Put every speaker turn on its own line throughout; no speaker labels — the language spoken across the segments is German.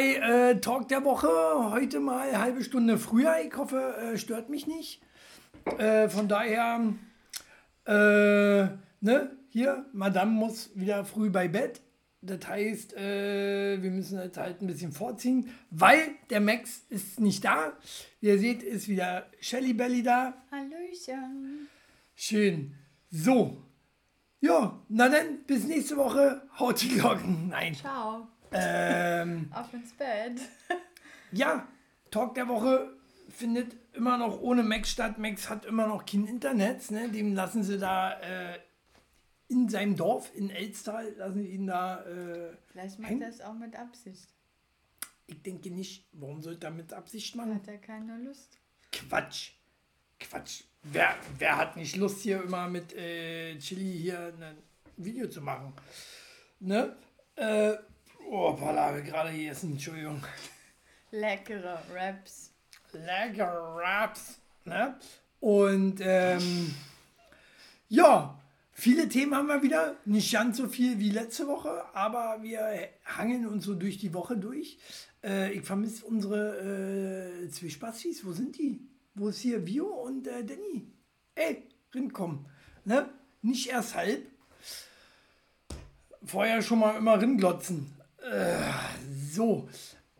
bei äh, Talk der Woche. Heute mal eine halbe Stunde früher. Ich hoffe, äh, stört mich nicht. Äh, von daher, äh, ne, hier, Madame muss wieder früh bei Bett. Das heißt, äh, wir müssen jetzt halt ein bisschen vorziehen, weil der Max ist nicht da. Wie ihr seht, ist wieder Shelly Belly da.
Hallöchen.
Schön. So. Ja, na dann, bis nächste Woche. Haut die Glocken. Nein.
Ciao.
Ähm,
Auf ins Bett.
ja, Talk der Woche findet immer noch ohne Max statt. Max hat immer noch kein Internet. Ne? Dem lassen sie da äh, in seinem Dorf in Elstal, lassen sie ihn da. Äh,
Vielleicht macht
hängen.
er es auch mit Absicht.
Ich denke nicht. Warum sollte er mit Absicht machen?
Hat er keine Lust.
Quatsch. Quatsch. Wer, wer hat nicht Lust, hier immer mit äh, Chili hier ein Video zu machen? Ne? Äh, oh, Pala, habe ich gerade gegessen, Entschuldigung.
Leckere Raps.
Lecker Raps. Ne? Und ähm, ja, viele Themen haben wir wieder. Nicht ganz so viel wie letzte Woche, aber wir hangeln uns so durch die Woche durch. Äh, ich vermisse unsere äh, Zwiespastis. Wo sind die? Wo ist hier Vio und äh, Danny? Ey, rinkommen. Ne? Nicht erst halb. Vorher schon mal immer ringlotzen. Äh, so.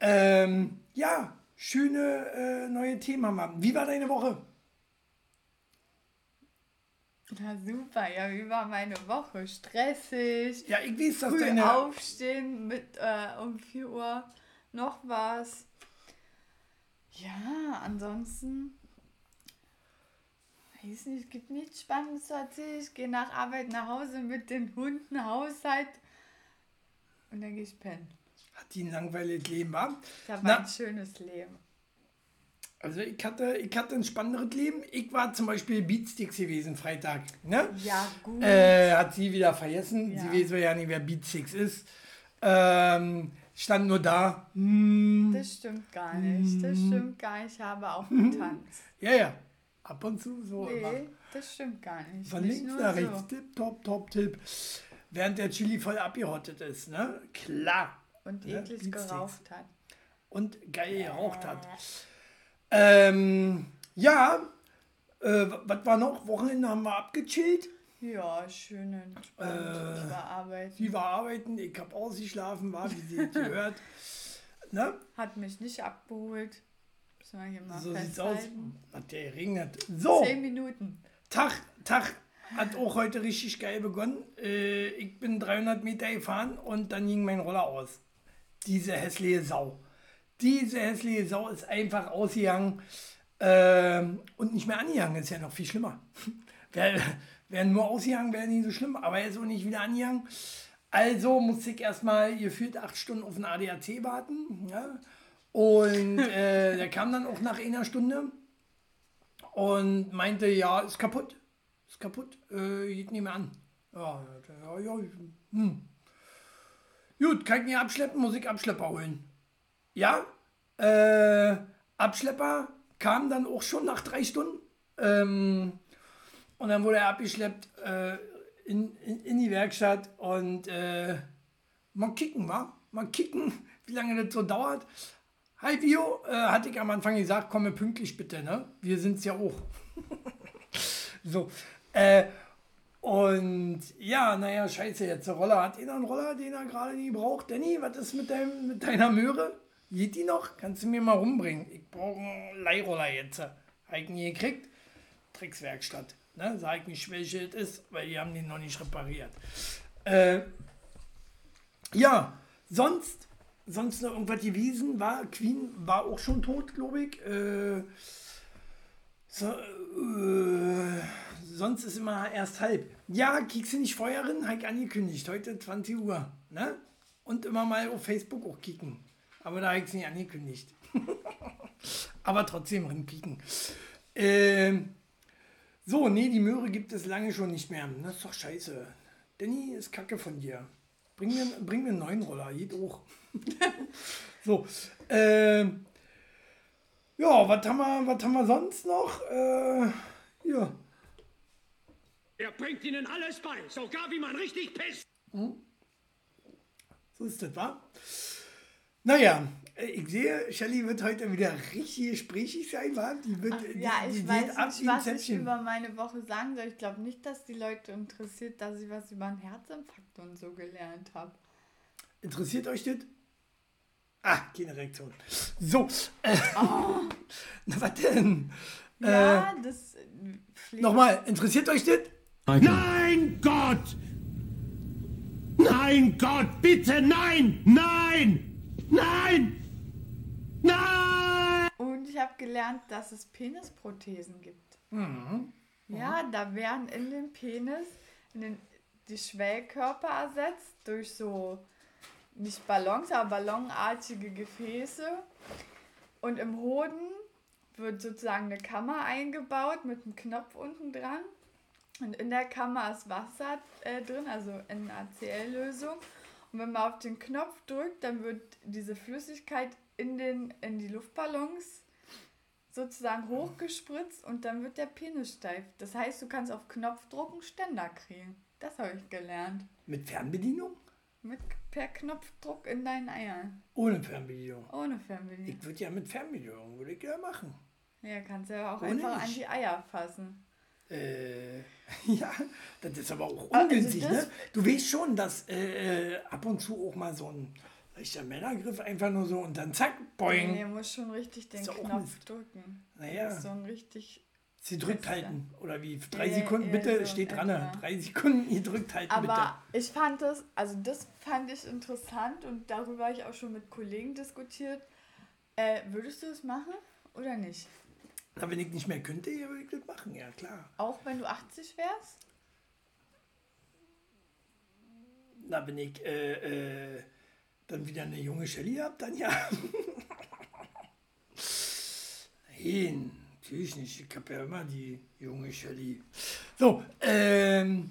Ähm, ja, schöne äh, neue Themen haben wir. Wie war deine Woche?
Na super, ja, wie war meine Woche? Stressig.
Ja, ich weiß, dass
Früh
deine.
aufstehen mit äh, um 4 Uhr noch was. Ja, ansonsten. Weiß nicht, es gibt nichts Spannendes zu erzählen. Ich gehe nach Arbeit nach Hause mit den Hunden, Haushalt und dann gehe ich pennen.
Hat die ein langweiliges Leben, war?
Ich habe
Na.
ein schönes Leben.
Also ich hatte, ich hatte ein spannenderes Leben. Ich war zum Beispiel Beatsticks gewesen Freitag. Ne?
Ja, gut.
Äh, hat sie wieder vergessen.
Ja.
Sie weiß ja nicht, wer Beatsticks ist. Ähm, stand nur da. Hm,
Das stimmt gar nicht. Das
Mhm.
stimmt gar nicht. Ich habe auch getanzt.
ja, ja. Ab und zu so immer.
Nee, das stimmt gar nicht.
Von
nicht
links nach
so.
rechts. Tipp, top, top, tipp. Während der Chili voll abgehottet ist, ne? Klar.
Und
Ja,
eklig
Beatsticks.
geraucht hat.
und geil geraucht hat. Ähm, ja, äh, was war noch? Wochenende haben wir abgechillt.
Ja, schön entspannt.
Äh,
ich war arbeiten.
Sie war arbeiten, ich habe ausgeschlafen, war, wie sie gehört. Ne?
Hat mich nicht abgeholt. Müssen wir hier mal
So sieht's aus. Hat der regnet. So,
Zehn Minuten.
Tag, Tag hat auch heute richtig geil begonnen. Äh, ich bin 300 Meter gefahren und dann ging mein Roller aus. Diese hässliche Sau. Diese hässliche Sau ist einfach ausgegangen ähm, und nicht mehr angegangen. Ist ja noch viel schlimmer. Wäre wär nur ausgegangen, wäre nicht so schlimm, aber er ist auch nicht wieder angegangen. Also musste ich erstmal gefühlt acht Stunden auf den ADAC warten. Ja? Und äh, der kam dann auch nach einer Stunde und meinte, ja, ist kaputt. Ist kaputt, äh, geht nicht mehr an. Ja, ja, ja, hm. Gut, kann ich nicht abschleppen, muss ich Abschlepper holen. Ja, äh, Abschlepper kam dann auch schon nach drei Stunden. Ähm, und dann wurde er abgeschleppt äh, in, in, in die Werkstatt und äh, mal kicken, wa? Mal kicken, wie lange das so dauert. Hi Vio, äh, hatte ich am Anfang gesagt, komme pünktlich bitte, ne? Wir sind's ja auch. so, äh, und ja, naja, scheiße, jetzt der Roller. Hat einer einen Roller, den er gerade nie braucht? Danny, was ist mit, deinem, mit deiner Möhre? Geht die noch? Kannst du mir mal rumbringen? Ich brauche einen Leihroller jetzt. Habe ich nie gekriegt. Dreckswerkstatt. Ne? Sag ich nicht, welche es ist, weil die haben den noch nicht repariert. Äh, ja, sonst, sonst noch irgendwas gewesen? War, Queen war auch schon tot, glaube ich. Äh, so, äh, sonst ist immer erst halb. Ja, du nicht Feuer rein? Habe angekündigt. Heute 20 Uhr. Ne? Und immer mal auf Facebook auch kicken. Aber da habe ich es nicht angekündigt. Aber trotzdem rinkicken. Ähm, so, nee, die Möhre gibt es lange schon nicht mehr. Das ist doch scheiße. Danny ist kacke von dir. Bring mir, bring mir einen neuen Roller, geht auch. so, ähm, ja, was haben wir, haben wir sonst noch? Äh, ja,
Er bringt ihnen alles bei, sogar wie man richtig pisst.
So ist das, wa? Naja, äh, ich sehe, Shelly wird heute wieder richtig gesprächig sein, wa? Die wird,
Ach,
die,
ja,
die
ich weiß nicht, was ich
Zäpfchen.
über meine Woche sagen soll. Ich glaube nicht, dass die Leute interessiert, dass ich was über einen Herzinfarkt und so gelernt habe.
Interessiert euch das? Ah, keine Reaktion. So, äh, na was denn?
Ja, das äh, fliegt.
Nochmal, interessiert euch das?
Nein, Gott! Nein, Gott, bitte, nein! Nein! Nein! Nein!
Und ich habe gelernt, dass es Penisprothesen gibt.
Mhm.
Ja, da werden in den Penis in den, die Schwellkörper ersetzt durch so, nicht Ballons, aber ballonartige Gefäße. Und im Hoden wird sozusagen eine Kammer eingebaut mit einem Knopf unten dran. Und in der Kammer ist Wasser äh, drin, also in ACL-Lösung. Und wenn man auf den Knopf drückt, dann wird diese Flüssigkeit in, den, in die Luftballons sozusagen hochgespritzt und dann wird der Penis steif. Das heißt, du kannst auf Knopfdruck einen Ständer kriegen. Das habe ich gelernt.
Mit Fernbedienung?
Mit per Knopfdruck in deinen Eiern.
Ohne Fernbedienung.
Ohne Fernbedienung.
Ich würde ja mit Fernbedienung, würde ich ja machen.
Ja, kannst ja auch
Ohne
einfach an
nicht.
die Eier fassen.
Äh, ja, das ist aber auch
Also
ungünstig,
das-
ne? Du weißt schon, dass äh, äh, ab und zu auch mal so ein leichter Männergriff einfach nur so und dann zack, boing.
Nee, muss schon richtig den Knopf drücken.
Naja.
Das so ein richtig.
Sie drückt halten. Oder wie? Drei
Ja,
Sekunden,
ja,
bitte,
so
steht dran. ne?
etwa.
Drei Sekunden, ihr drückt halten,
Aber ich fand das, also das fand ich interessant und darüber habe ich auch schon mit Kollegen diskutiert. Äh, würdest du es machen oder nicht?
Na, wenn ich nicht mehr könnte, würde ich das machen, ja klar.
Auch wenn du 80 wärst?
Na, wenn ich äh, äh, dann wieder eine junge Shelly habe, dann ja. Nein, natürlich nicht. Ich habe ja immer die junge Shelly. So, ähm,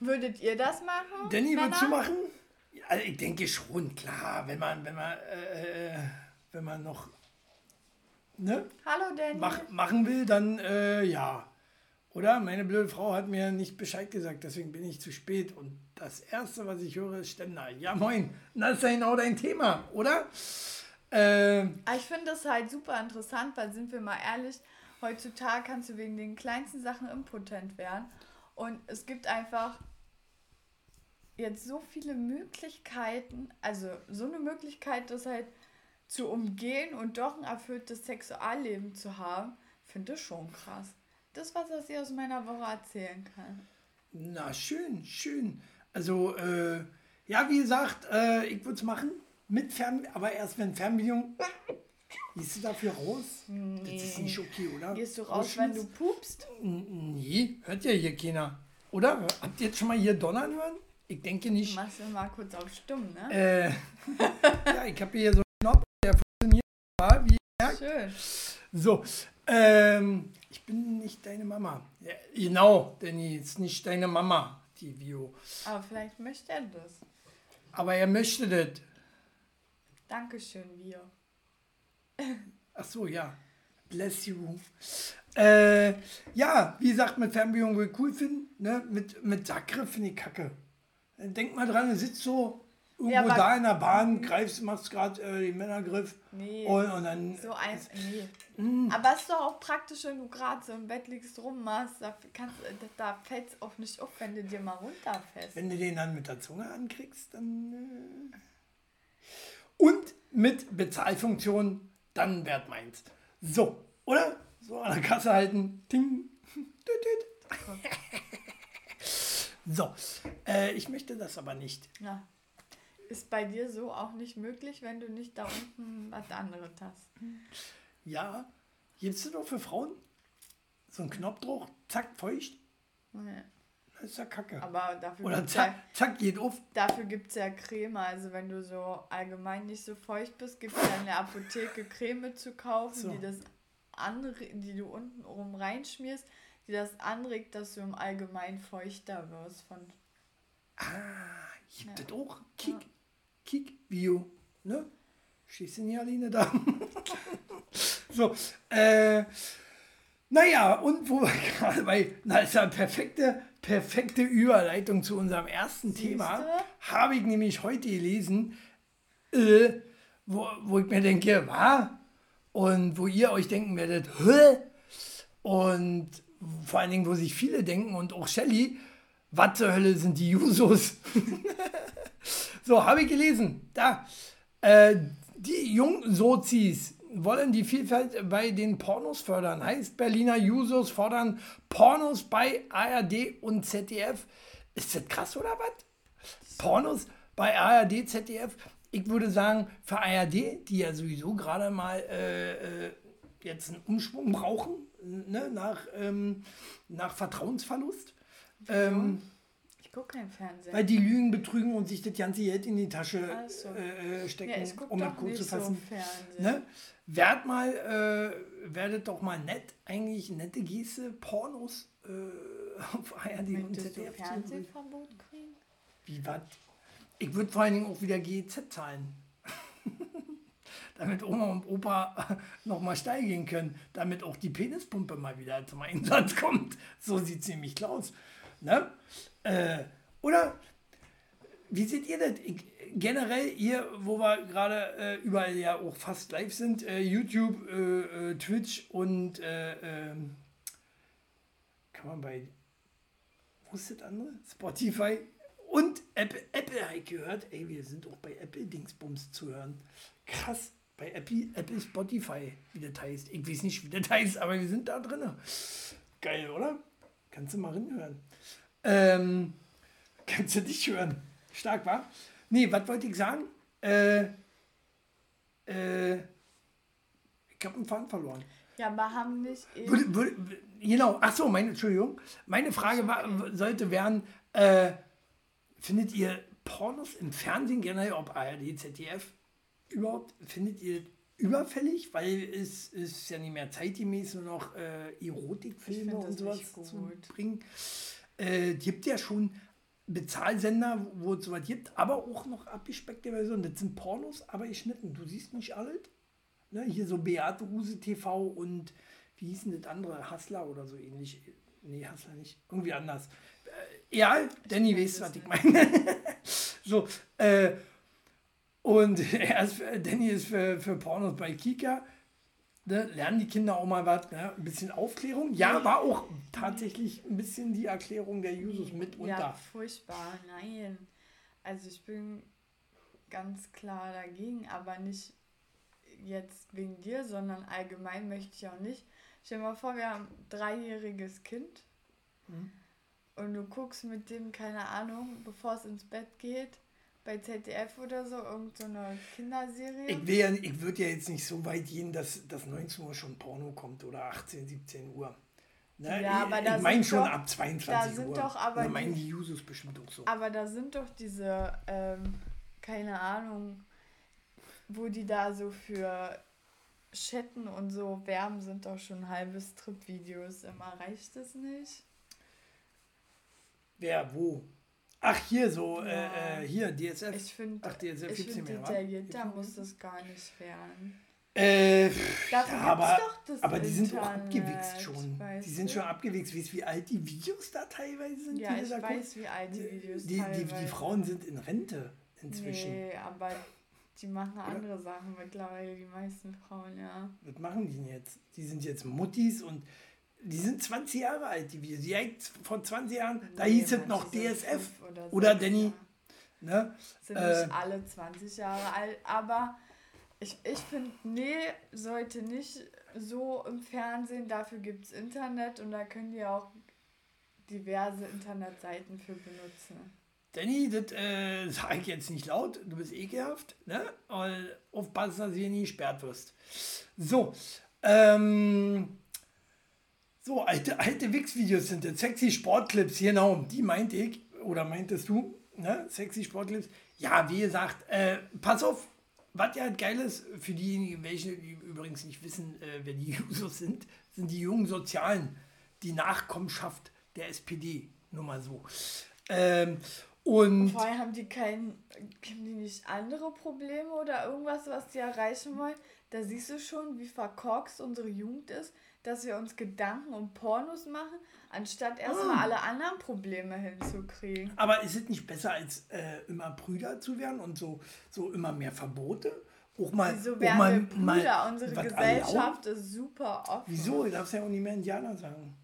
Würdet ihr das machen?
Danny,
Männer?
würdest du machen? Also ich denke schon, klar, wenn man, wenn man, äh, äh, wenn man noch ne,
Hallo Danny.
mach, machen will, dann äh, ja. Oder? Meine blöde Frau hat mir nicht Bescheid gesagt, deswegen bin ich zu spät. Und das Erste, was ich höre, ist Ständer. Ja, moin, das ist ja genau dein Thema, oder? Äh,
Ich finde das halt super interessant, weil sind wir mal ehrlich, heutzutage kannst du wegen den kleinsten Sachen impotent werden. Und es gibt einfach jetzt so viele Möglichkeiten, also so eine Möglichkeit, das halt zu umgehen und doch ein erfülltes Sexualleben zu haben, finde ich schon krass. Das, was ich aus meiner Woche erzählen kann.
na, schön, schön. Also, äh, ja, wie gesagt, äh, ich würde es machen. Mit Fern aber erst wenn Fernbedienung. Gehst du dafür raus? Das ist nicht okay, oder?
Gehst du raus, wenn du pupst?
Nee, hört ja hier keiner. Oder? Habt ihr jetzt schon mal hier donnern hören? Ich denke nicht.
Machst du mal kurz auf stumm, ne?
Äh, ja, ich habe hier so ja, Wie.
Schön.
So, ähm, ich bin nicht deine Mama. Ja, genau, Danny, ist nicht deine Mama, die Vio.
Aber vielleicht möchte er das.
Aber er möchte das.
Dankeschön, Vio.
Ach so, ja. Bless you. Äh, ja, wie gesagt, mit Fernbedienung will ich cool finden. Ne? Mit, mit Sackgriff finde ich kacke. Denk mal dran, du sitzt so irgendwo
Ja,
da in der Bahn, greifst, machst gerade äh, den Männergriff.
Nee.
Und, und dann.
So ein. Nee.
Mm.
Aber es ist doch auch praktisch, wenn du gerade so im Bett liegst, rummachst. Da, kannst, da, da fällt es auch nicht auf, wenn du dir mal runterfällst.
Wenn du den dann mit der Zunge ankriegst, dann. Äh und mit Bezahlfunktion, dann wert meins. So, oder? So an der Kasse halten. Tüt. So, äh, ich möchte das aber nicht.
Ja. Ist bei dir so auch nicht möglich, wenn du nicht da unten was anderes hast.
Ja, gibst du doch für Frauen so einen Knopfdruck, zack, feucht,
Nee.
das ist ja kacke.
Aber dafür
Oder
gibt es
zack,
ja,
zack, geht auf.
dafür gibt's ja Creme. Also wenn du so allgemein nicht so feucht bist, gibt es ja in der Apotheke Creme zu kaufen,
So.
die das anre die du unten rum reinschmierst, die das anregt, dass du im Allgemeinen feuchter wirst von
Gibt es auch? Kick, Kick, Bio, ne? Du nicht alleine da? so, äh, naja, und wo wir gerade bei, na, ist ja ein perfekter perfekte Überleitung zu unserem ersten Thema. Habe ich nämlich heute gelesen, äh, wo, wo ich mir denke, was? Und wo ihr euch denken werdet, Hä? Und vor allen Dingen, wo sich viele denken und auch Shelly, was zur Hölle sind die Jusos? so, habe ich gelesen. Da. Äh, die Jungsozis wollen die Vielfalt bei den Pornos fördern. Heißt, Berliner Jusos fordern Pornos bei ARD und ZDF. Ist das krass oder was? Pornos bei ARD, ZDF. Ich würde sagen, für ARD, die ja sowieso gerade mal äh, äh, jetzt einen Umschwung brauchen, ne, nach, ähm, nach Vertrauensverlust. Ähm,
Ich gucke kein Fernsehen.
weil die lügen, betrügen und sich das ganze Geld in die Tasche
so.
äh, äh, stecken,
ja,
um das kurz zu
so
fassen.
Fernsehen.
Ne? Werd mal, äh, werdet doch mal nett, eigentlich nette Geste, Pornos äh, auf ARD und
du
ZDF. zu-
Fernsehverbot kriegen?
Wie was? Ich würde vor allen Dingen auch wieder GEZ zahlen. damit Oma und Opa nochmal steil gehen können. Damit auch die Penispumpe mal wieder zum Einsatz kommt. So sieht es nämlich aus. Ne? Äh, oder wie seht ihr das? Ich, generell hier, wo wir gerade äh, überall ja auch fast live sind, äh, YouTube, äh, äh, Twitch und äh, ähm, kann man bei wo ist das andere? Spotify und Apple. Apple habe ich gehört. Ey, wir sind auch bei Apple Dingsbums zu hören. Krass. Bei Apple, Apple Spotify, wie das heißt. Ich weiß nicht, wie das heißt, aber wir sind da drin. Geil, oder? Kannst du mal reinhören. Ähm, kannst du dich hören. Stark, wa? Nee, was wollte ich sagen? Äh, äh, ich habe einen Faden verloren.
Ja, aber haben nicht.
Würde, würde, genau, ach so, meine, Entschuldigung. Meine Frage war, sollte werden, äh, findet ihr Pornos im Fernsehen generell, ob ARD, ZDF, überhaupt, findet ihr überfällig? Weil es ist ja nicht mehr zeitgemäß, nur noch äh, Erotikfilme und
das
sowas zu
gut.
bringen. Äh, gibt ja schon Bezahlsender, wo es sowas gibt, aber auch noch abgespeckte Versionen. Das sind Pornos, aber geschnitten. Du siehst nicht alles. Ne, hier so Beate Huse TV und wie hieß denn das andere? Hassler oder so ähnlich. Nee, Hassler nicht. Irgendwie anders. Äh, ja, Danny weiß, was ich meine. so, äh, und er ist, Danny ist für, für Pornos bei Kika. Ne, lernen die Kinder auch mal was, ne? ein bisschen Aufklärung. Ja, war auch tatsächlich ein bisschen die Erklärung der Jusos mitunter.
Ja, furchtbar, nein. Also ich bin ganz klar dagegen, aber nicht jetzt wegen dir, sondern allgemein möchte ich auch nicht. Stell dir mal vor, wir haben ein dreijähriges Kind
Mhm.
und du guckst mit dem, keine Ahnung, bevor es ins Bett geht, bei ZDF oder so, irgendeine so Kinderserie.
Ich, will ja, ich würde ja jetzt nicht so weit gehen, dass, dass 19 Uhr schon Porno kommt oder 18, 17 Uhr. Ne?
Ja, aber
ich
da
ich meine schon
doch-
ab 22
da sind
Uhr.
doch aber
Da meinen
die-
Jusos bestimmt auch so.
Aber da sind doch diese, ähm, keine Ahnung, wo die da so für Chatten und so werben, sind doch schon halbe Strip-Videos. Immer reicht es nicht?
Wer, wo? Ach, hier so,
Ja.
äh, äh, hier, DSF.
Ich finde,
Ach, DSF
ich find
mehr, Gibt's
muss das gar nicht werden.
Äh,
Dafür
ja, aber,
doch das
aber die sind auch abgewichst schon. Die sind schon abgewichst. Weißt du, wie alt die Videos da teilweise sind?
Ja,
die
ich
da
weiß, wie alt die Videos
die, die, die
teilweise
Frauen sind in Rente inzwischen.
Nee, aber die machen andere Sachen mittlerweile, die meisten Frauen, ja.
Was machen die denn jetzt? Die sind jetzt Muttis und die sind 20 Jahre alt, die Videos. Hängt vor 20 Jahren, da
Nee,
hieß es noch DSF
oder
oder Danny.
ja.
Ne?
sind
Äh,
nicht alle 20 Jahre alt, aber ich, ich finde, nee, sollte nicht so im Fernsehen, dafür gibt es Internet und da können die auch diverse Internetseiten für benutzen.
Danny, das äh, sage ich jetzt nicht laut, du bist ekelhaft, ne? Und aufpassen, dass du hier nie gesperrt wirst. So, ähm, so, alte, alte Wix-Videos sind das, sexy Sportclips, genau, die meinte ich, oder meintest du, ne? Sexy Sportclips. Ja, wie gesagt, äh, pass auf, was ja geil ist, für diejenigen, welche die übrigens nicht wissen, äh, wer die Jusos sind, sind die jungen Sozialen, die Nachkommenschaft der SPD, nur mal so. Ähm, und
Vor allem haben die kein, haben die nicht andere Probleme oder irgendwas, was die erreichen wollen? da siehst du schon, wie verkorkst unsere Jugend ist, dass wir uns Gedanken um Pornos machen, anstatt erstmal
Ah.
alle anderen Probleme hinzukriegen.
Aber ist es nicht besser, als äh, immer Brüder zu werden und so, so immer mehr Verbote? Auch mal,
Wieso
auch
werden
mal,
wir Brüder?
mal
Unsere Gesellschaft ist super offen.
Wieso? Du darfst ja auch nicht mehr Indianer sagen.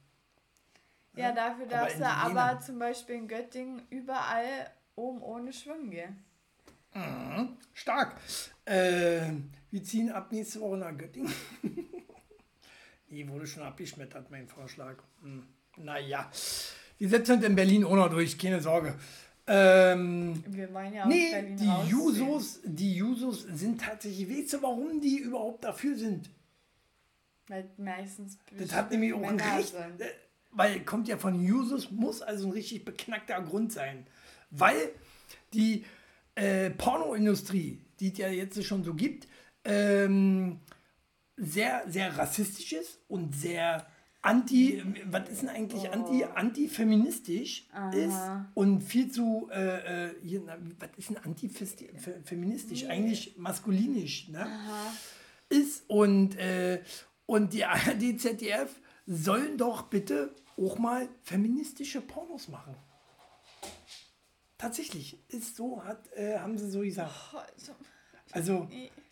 Ja, dafür
Aber
darfst du
Indigene.
aber zum Beispiel in Göttingen überall oben ohne schwimmen gehen.
Stark. Äh, wir ziehen ab nächste Woche nach Göttingen. nee, wurde schon abgeschmettert, mein Vorschlag. Hm. Naja, wir setzen uns in Berlin auch noch durch, keine Sorge. Ähm,
Wir meinen ja
nee,
Berlin
die. Jusos, die Jusos sind tatsächlich, weißt du, warum die überhaupt dafür sind?
Weil meistens
Das hat nämlich auch ein Recht, äh, weil kommt ja von Jusos, muss also ein richtig beknackter Grund sein. Weil die äh, Pornoindustrie, die es ja jetzt schon so gibt, ähm, sehr, sehr rassistisch ist und sehr anti, was ist denn eigentlich anti, antifeministisch ist und viel zu, äh, äh, hier, na, was ist denn antifeministisch? Eigentlich maskulinisch, ne? ist und, äh, und die ARD, ZDF sollen doch bitte auch mal feministische Pornos machen. Tatsächlich, ist so, hat, äh, haben sie so gesagt.
Oh, also,
Also,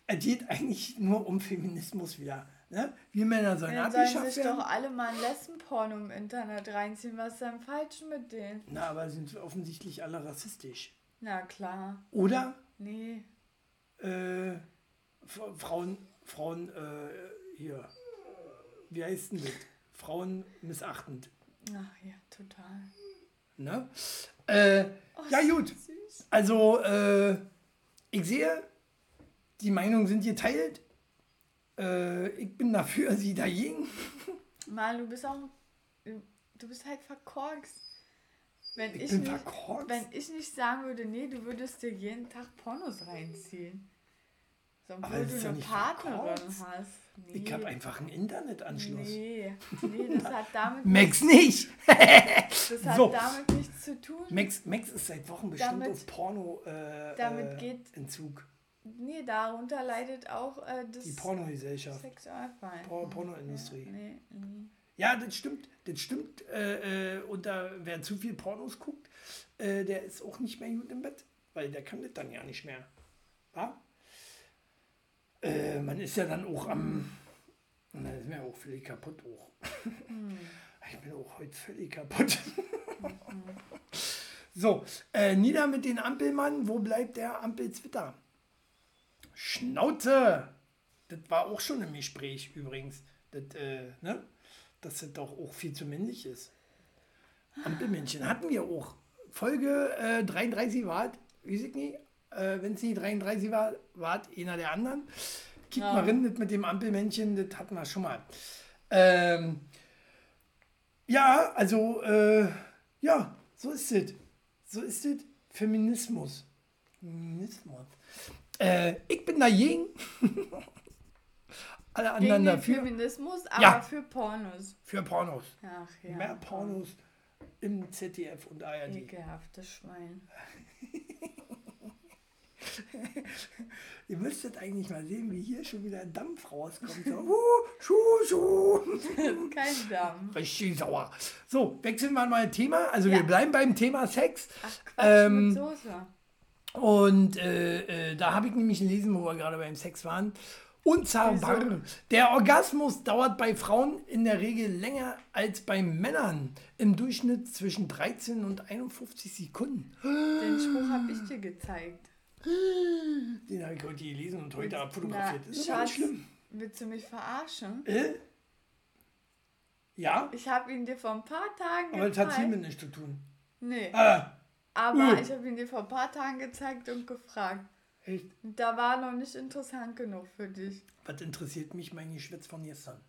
es geht eigentlich nur um Feminismus wieder. Ne? Wir Männer sollen
sollen
abgeschafft
sich doch
werden.
alle mal ein Lesbenporno im Internet reinziehen. Was ist denn falsch mit denen?
Na, aber sind offensichtlich alle rassistisch.
Na klar.
Oder
Nee.
äh, Frauen, Frauen, äh, hier, wie heißt denn das? Frauen missachtend.
Ach ja, total.
Ne? Äh, ja, gut.
Süß.
Also, äh, ich sehe, die Meinungen sind geteilt. Äh, ich bin dafür, sie dagegen.
Mal, du bist auch. Du bist halt verkorkst. Wenn
Ich
ich,
bin
nicht,
verkorkst?
Wenn ich nicht sagen würde, nee, du würdest dir jeden Tag Pornos reinziehen. So, obwohl du
ja
eine Partnerin
verkorkst.
hast. Nee.
Ich habe einfach einen Internetanschluss.
Nee, nee, das hat damit,
Max nicht.
das hat
So.
damit nichts zu tun.
Max, Max ist seit Wochen bestimmt
Damit-
auf Porno äh,
damit geht-
Entzug.
Nee, darunter leidet auch äh, das
Die Pornogesellschaft.
Sexualverhalten.
Por- Pornoindustrie.
Ja, nee, nee.
Ja, das stimmt. Das stimmt. Äh, äh, und da, wer zu viel Pornos guckt, äh, der ist auch nicht mehr gut im Bett. Weil der kann das dann ja nicht mehr. Wa? Äh, man ist ja dann auch am. Und dann ist mir auch völlig kaputt. Auch. Ich bin auch heute völlig kaputt. so, äh, nieder mit den Ampelmann. Wo bleibt der Ampelzwitter? Schnauze! Das war auch schon im Gespräch übrigens. Das, äh, ne? Dass das doch auch viel zu männlich ist. Ampelmännchen hatten wir auch. Folge äh, 33 war, weiß ich nicht, äh, wenn es nicht 33 war, war es einer der anderen. Kick
Ja.
mal rein, das mit dem Ampelmännchen, das hatten wir schon mal. Ähm, ja, also, äh, ja, so ist es. So ist es. Feminismus. Feminismus. Äh, ich bin dagegen. Alle
Gegen
anderen
den
dafür.
Feminismus, aber
Ja.
für Pornos.
Für Pornos.
Ach ja.
Mehr Pornos im ZDF und ARD.
Ekelhaftes Schwein.
Ihr müsstet eigentlich mal sehen, wie hier schon wieder Dampf rauskommt. So, uh, schuh, schuh.
Kein Damm.
Richtig sauer. So, wechseln wir mal Thema. Also
Ja.
wir bleiben beim Thema Sex.
Ach Quatsch
Ähm,
mit Soße.
Und äh, äh, da habe ich nämlich gelesen, wo wir gerade beim Sex waren. Unzaubar. Der Orgasmus dauert bei Frauen in der Regel länger als bei Männern. Im Durchschnitt zwischen 13 und 51 Sekunden.
Den Spruch habe ich dir gezeigt.
Den habe ich heute gelesen und heute abfotografiert.
Na,
ist aber nicht
Schatz,
schlimm.
willst du mich verarschen?
Äh? Ja,
Ich habe ihn dir vor ein paar Tagen
aber das hat
gezeigt.
hiermit nichts zu tun.
Nee,
Ah,
aber
Äh.
ich habe ihn dir vor ein paar Tagen gezeigt und gefragt.
echt?
Da war noch nicht interessant genug für dich.
Was interessiert mich mein Geschwätz von gestern?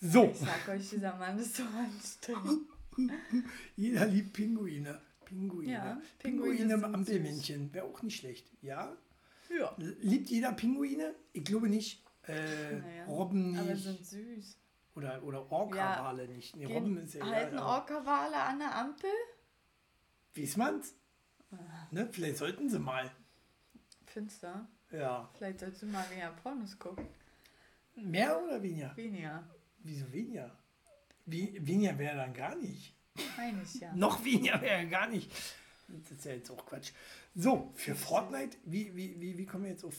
So,
Ich sag euch, dieser Mann ist so anstrengend.
jeder liebt Pinguine. Pinguine.
Ja,
Pinguine,
Pinguine
im
sind
Ampelmännchen. Wäre auch nicht schlecht. Ja?
Ja.
Liebt jeder Pinguine? Ich glaube nicht. Äh,
Naja,
Robben
Aber
nicht.
sind süß.
Oder, oder Orca-Wale nicht. Nee, Robben ist ja.
halten
ja, ja.
Orca-Wale an der Ampel?
Man's?
Ah.
Ne? Vielleicht sollten sie mal.
Finster.
Ja.
Vielleicht sollst du mal mehr Pornos gucken.
Mehr oder weniger?
Weniger.
Wieso weniger? Wie, weniger wäre dann gar nicht.
Meine ich ja.
Noch weniger wäre gar nicht. Das ist ja jetzt auch Quatsch. So, für Fortnite, wie, wie, wie, wie kommen wir jetzt auf,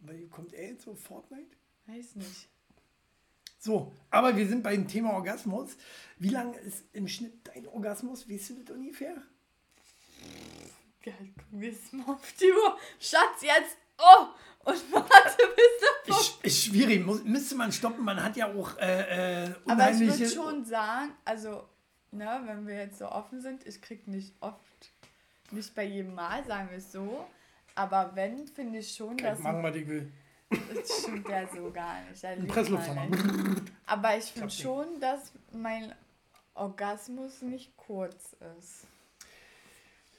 wie kommt er jetzt auf Fortnite?
Weiß nicht.
So, aber wir sind beim Thema Orgasmus. Wie lange ist im Schnitt dein Orgasmus? Weißt du das ungefähr?
Mal auf die Uhr. Schatz, jetzt! Oh! Und warte bis der
Ist, ist schwierig, muss, müsste man stoppen. Man hat ja auch äh, äh,
Aber ich würde schon sagen, also, ne, wenn wir jetzt so offen sind, ich krieg nicht oft, nicht bei jedem Mal, sagen wir es so. Aber wenn, finde ich schon, dass.
Machen wir die will.
Das stimmt ja so gar nicht. Liegt
Presslufthammer.
Aber ich finde schon, dass mein Orgasmus nicht kurz ist.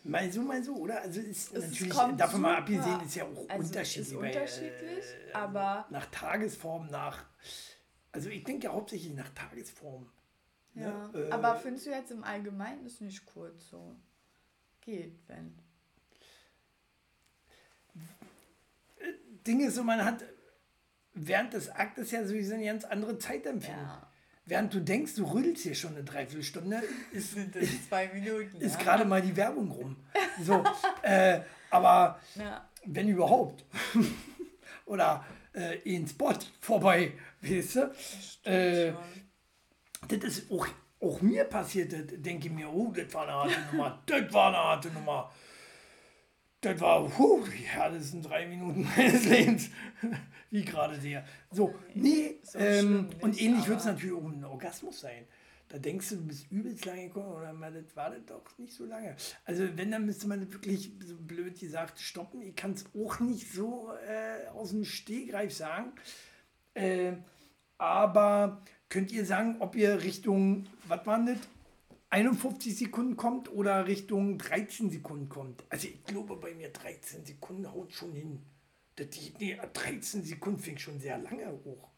Mal so, mal so, oder? Also ist
Es
natürlich, davon mal
super.
abgesehen, ist ja auch
Also,
unterschiedlich.
ist
bei,
unterschiedlich,
äh,
aber-
Nach Tagesform, nach. Also ich denke ja hauptsächlich nach Tagesform.
Ja.
Ne? Äh,
Aber findest du jetzt im Allgemeinen ist nicht kurz so? Geht, wenn.
Ding ist so, man hat während des Aktes ja sowieso eine ganz andere Zeitempfinden.
Ja.
Während du denkst, du rüttelst hier schon eine Dreiviertelstunde, ist,
Sind das zwei Minuten?
ist
ja?
gerade mal die Werbung rum. So, äh, aber
Ja.
wenn überhaupt. Oder äh, in Spot vorbei, weißt du? Äh,
schon.
das ist auch, auch mir passiert, das denke ich mir, oh, das war eine harte Nummer, das war eine harte Nummer. Das war, puh, die härtesten drei Minuten meines Lebens. Wie gerade der. So, nee, ähm, und ähnlich wird es natürlich auch ein Orgasmus sein. Da denkst du, du bist übelst lange gekommen, oder mal, das war das doch nicht so lange. Also wenn, dann müsste man wirklich, so blöd gesagt, stoppen. Ich kann es auch nicht so äh, aus dem Stehgreif sagen. Äh, aber könnt ihr sagen, ob ihr Richtung, was waren das? 51 Sekunden kommt oder Richtung 13 Sekunden kommt? Also ich glaube bei mir 13 Sekunden haut schon hin. Die, nee, 13 Sekunden fing schon sehr lange hoch.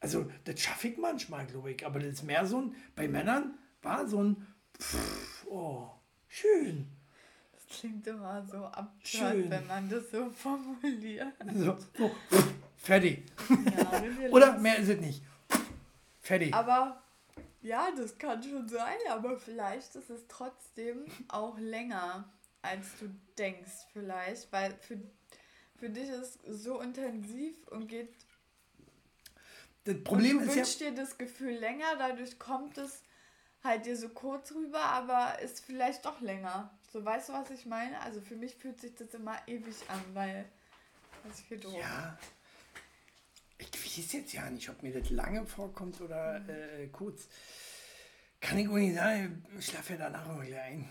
Also das schaffe ich manchmal, glaube ich. Aber das ist mehr so ein, bei Männern war so ein, pff, oh, schön.
Das klingt immer so absurd,
Schön.
wenn man das so formuliert.
So, so, fertig.
Ja,
Oder mehr ist es nicht. Fertig.
Aber ja, das kann schon sein, aber vielleicht ist es trotzdem auch länger, als du denkst, vielleicht, weil für, für dich ist es so intensiv und geht.
Das Problem
und du
ist ja,
wünschst dir das Gefühl länger, dadurch kommt es halt dir so kurz rüber, aber ist vielleicht doch länger. So, weißt du, was ich meine? Also für mich fühlt sich das immer ewig an, weil das ist viel Druck.
ja, ich weiß jetzt ja nicht, ob mir das lange vorkommt oder äh, kurz. Kann ich auch nicht sagen, ich schlafe ja danach immer gleich ein.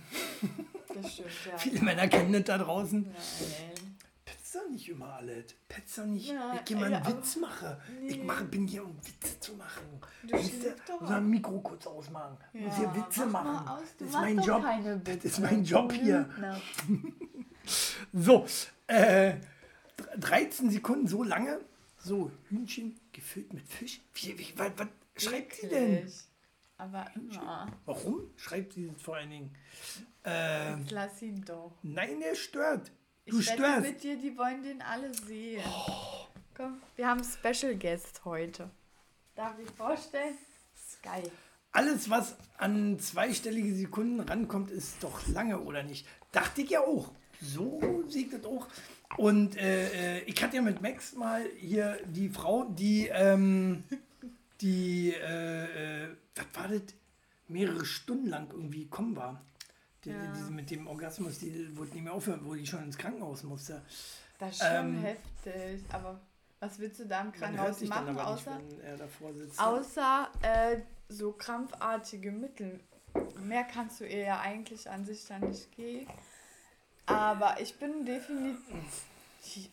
Das stimmt, ja.
Viele Männer kennen das da draußen.
Nein.
Doch nicht immer alles. Petz doch nicht,
Ja,
ich hier mal einen Witz mache. Ich
Nee.
mache, bin hier, um Witze zu machen.
Du
Weißt Muss ein Mikro kurz ausmachen. Muss hier Witze
mach
machen.
Aus. Du
Das ist mein Job. Das ist mein Job
Du
hier. So, äh, 13 Sekunden so lange. So, Hühnchen gefüllt mit Fisch. Wie, wie, was, was schreibt sie denn?
Aber immer.
Warum schreibt sie das vor allen Dingen? Äh,
lass ihn doch.
nein, der stört. Du
ich
störst.
mit dir, die wollen den alle sehen. Komm, wir haben Special Guest heute. Darf ich vorstellen? Sky.
Alles, was an zweistellige Sekunden rankommt, ist doch lange, oder nicht? Dachte ich ja auch. So sieht das auch. Und äh, äh, ich hatte ja mit Max mal hier die Frau, die, ähm, die, äh, äh, was war das? Mehrere Stunden lang irgendwie kommen war. Die,
Ja.
Diese mit dem Orgasmus, die wurde nicht mehr aufhören, wo die schon ins Krankenhaus musste.
Das ist schon
Ähm,
heftig. Aber was willst du da im Krankenhaus machen,
aber nicht,
außer,
er
außer äh, so krampfartige Mittel? Mehr kannst du ihr ja eigentlich an sich dann nicht geben. Aber ich bin definitiv,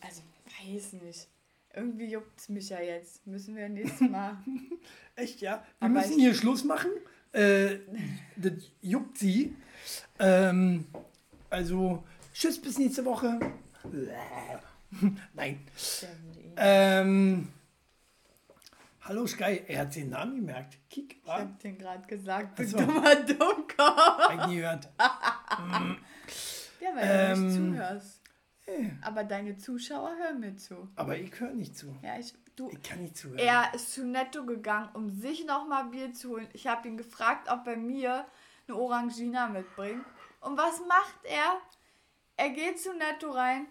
also weiß nicht. Irgendwie juckt es mich ja jetzt. Müssen wir nächstes Mal.
Echt, ja? Wir
Aber
müssen hier Schluss machen. Äh, das juckt sie. Ähm, also, tschüss, bis nächste Woche. Nein. Ähm, hallo Sky, er hat den Namen gemerkt. Kick,
Ich hab den gerade gesagt, du
so.
dummer Dunker.
Hab nie gehört.
Ja, weil du
Ähm,
nicht zuhörst. Aber deine Zuschauer hören mir zu.
Aber ich höre nicht zu.
Ja, ich, du,
Ich kann nicht zuhören.
er ist zu Netto gegangen, um sich nochmal Bier zu holen. Ich habe ihn gefragt, ob er mir eine Orangina mitbringt. Und was macht er? Er geht zu Netto rein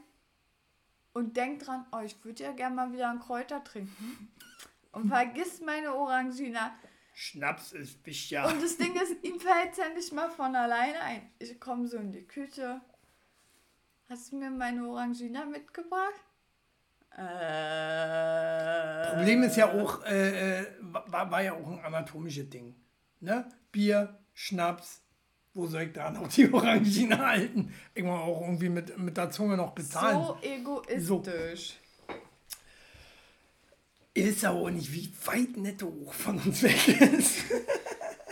und denkt dran, oh, ich würde ja gerne mal wieder einen Kräuter trinken. Und vergisst meine Orangina.
Schnaps ist Bischa.
Und das Ding ist, ihm fällt es ja nicht mal von alleine ein. Ich komme so in die Küche. Hast du mir meine Orangina mitgebracht? Äh.
Problem ist ja auch, äh, äh, war, war ja auch ein anatomisches Ding. Ne? Bier, Schnaps, wo soll ich da noch die Orangina halten? Irgendwann auch irgendwie mit, mit der Zunge noch bezahlen.
So egoistisch.
Ihr wisst aber auch nicht, wie weit netto hoch von uns weg ist.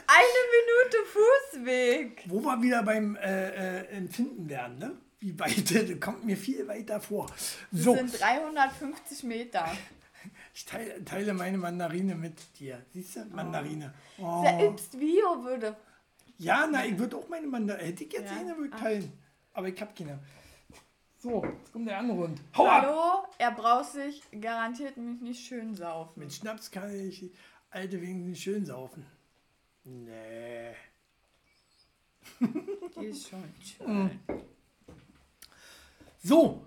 Eine Minute Fußweg.
Wo wir wieder beim äh, äh, Empfinden werden, ne? Wie weit, das kommt mir viel weiter vor.
Das
So,
sind 350 Meter.
ich teile, teile meine Mandarine mit dir. Siehst du? Mandarine. Oh.
Selbst Bio würde.
Ja, na, ich würde auch meine Mandarine. Hätte ich jetzt
Ja.
eine, würde ich teilen. Aber ich habe keine. So, jetzt kommt der andere Hund. Hau ab!
Hallo, er braucht sich garantiert mich nicht schön saufen.
Mit Schnaps kann ich alte wegen nicht schön saufen. Nee.
Die ist schon schön.
So,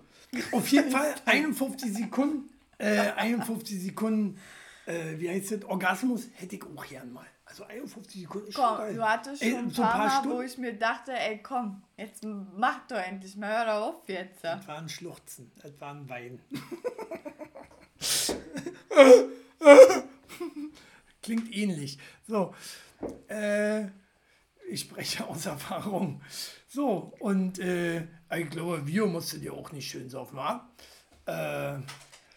auf jeden Fall 51 Sekunden, äh, 51 Sekunden, äh, wie heißt das, Orgasmus hätte ich auch gern mal. Also 51 Sekunden ist schon
Komm,
geil.
du hattest
Ey,
schon ein
so
paar, Mal, wo
Stunden,
ich mir dachte, ey komm, jetzt mach doch endlich mal, hör doch auf jetzt.
Das waren Schluchzen, das waren Weinen. Klingt ähnlich. So, äh, ich spreche aus Erfahrung. So, und äh, ich glaube, Bio musst du dir auch nicht schön saufen, wa? Äh,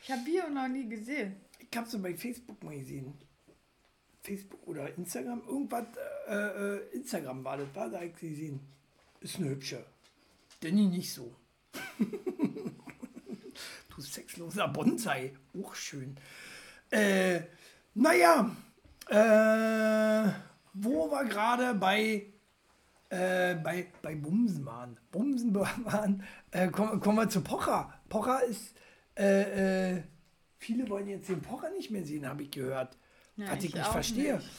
Ich habe Bio noch nie gesehen.
Ich habe sie bei Facebook mal gesehen. Facebook oder Instagram, irgendwas, äh, äh, Instagram war das, war da ich gesehen. Ist eine hübsche. Danny nicht so. du sexloser Bonsai, auch schön. Äh, naja, äh, wo wir gerade bei, äh, bei, bei Bumsen waren. Bumsen waren, äh, kommen, kommen wir zu Pocher. Pocher ist, äh, äh, viele wollen jetzt den Pocher nicht mehr sehen, habe ich gehört.
Ja,
Was ich,
ich
nicht verstehe.
nicht.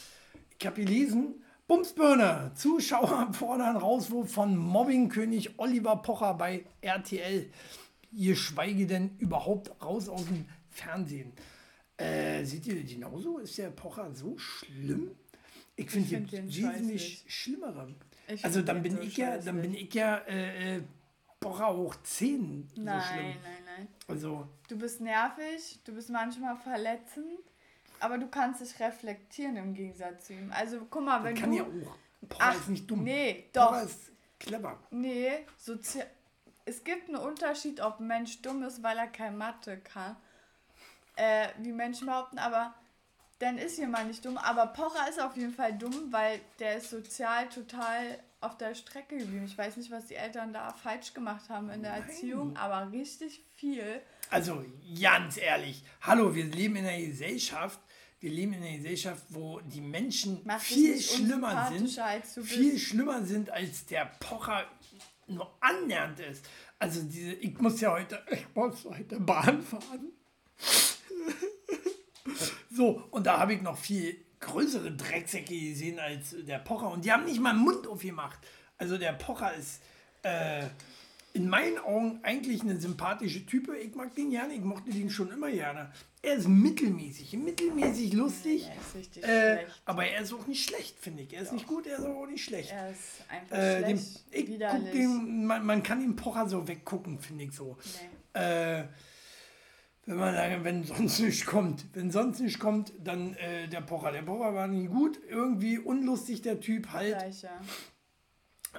Ich habe gelesen, Bumsbirne, Zuschauer fordern Rauswurf von Mobbingkönig Oliver Pocher bei RTL. Geschweige denn überhaupt raus aus dem Fernsehen. Äh, seht ihr genauso? Ist der Pocher so schlimm? Ich finde
find
find
den
wesentlich schlimmere.
Ich
Also dann bin
so
ich ja, dann bin ich ja äh, äh, Pocher hoch 10 so
Nein,
schlimm.
nein, nein.
Also
Du bist nervig, du bist manchmal verletzend, aber du kannst dich reflektieren im Gegensatz zu ihm. Also guck mal, wenn
kann
du...
ja auch. Pocher
Ach,
ist nicht dumm.
nee, doch.
Pocher ist clever.
Nee, sozi es gibt einen Unterschied, ob ein Mensch dumm ist, weil er kein Mathe kann, äh, wie Menschen behaupten, aber dann ist jemand nicht dumm. Aber Pocher ist auf jeden Fall dumm, weil der ist sozial total auf der Strecke geblieben. Ich weiß nicht, was die Eltern da falsch gemacht haben in der Erziehung, aber richtig viel.
Also ganz ehrlich, hallo, wir leben in einer Gesellschaft, wir leben in einer Gesellschaft, wo die Menschen
Mach
viel schlimmer sind, viel schlimmer sind, als der Pocher nur annähernd ist. Also diese, ich muss ja heute, ich muss heute Bahn fahren. So, und da habe ich noch viel größere Drecksäcke gesehen als der Pocher. Und die haben nicht mal einen Mund aufgemacht. Also der Pocher ist äh, in meinen Augen eigentlich eine sympathische Type. Ich mag den gerne, ich mochte den schon immer gerne. Er ist mittelmäßig, mittelmäßig lustig.
Er ist richtig
Äh, aber er ist auch nicht schlecht, finde ich. Er ist nicht gut, er ist auch nicht schlecht.
Er ist einfach
Äh,
schlecht,
ich guck
widerlich.
den, man, man kann den Pocher so weggucken, finde ich so.
Nee.
Wenn man sagen, wenn sonst nicht kommt, wenn sonst nicht kommt, dann äh, der Pocher. Der Pocher war nie gut, irgendwie unlustig der Typ halt.
Gleicher.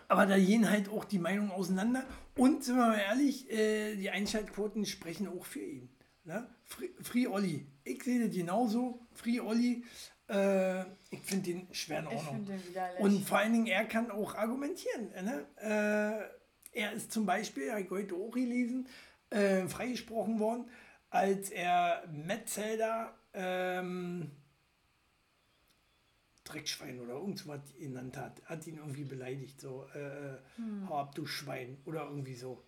Aber da gehen halt auch die Meinungen auseinander. Und sind wir mal ehrlich, äh, die Einschaltquoten sprechen auch für ihn. Ne? Free, Free Olli. Ich sehe das genauso. Free Olli. Äh, ich finde den schwer in Ordnung. Und vor allen Dingen, er kann auch argumentieren. Ne? Äh, er ist zum Beispiel, habe ich heute auch gelesen, äh, freigesprochen worden, als er Metzelder ähm, Dreckschwein oder irgendwas genannt hat. Hat ihn irgendwie beleidigt, so, äh, hau ab, du Schwein, oder irgendwie so.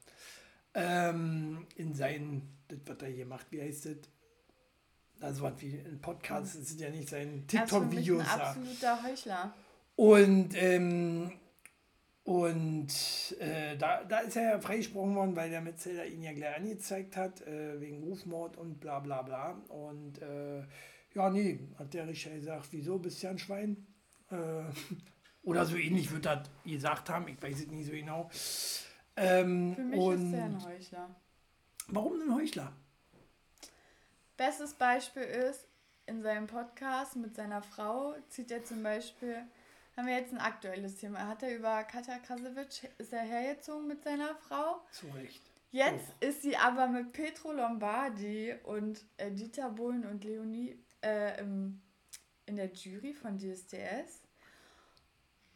ähm, in seinen, das wird er hier macht, wie heißt das? Also was wie ein Podcast, das sind ja nicht seine TikTok-Videos.
ein absoluter Heuchler.
Und, ähm, und äh, da, da ist er ja freigesprochen worden, weil der Metzelder ihn ja gleich angezeigt hat, äh, wegen Rufmord und bla bla bla. Und äh, ja, nee, hat der Richter gesagt, wieso, bist du ja ein Schwein? Äh, oder so ähnlich wird das gesagt haben, ich weiß es nicht so genau. Ähm,
Für mich
und
ist er ein Heuchler.
warum ein Heuchler?
Bestes Beispiel ist, in seinem Podcast mit seiner Frau zieht er zum Beispiel, haben wir jetzt ein aktuelles Thema, hat er über Katja Krasowitsch, ist er hergezogen mit seiner Frau.
Zu Recht.
Jetzt ist sie aber mit Petro Lombardi und äh, Dieter Bohlen und Leonie äh, im, in der Jury von DSDS.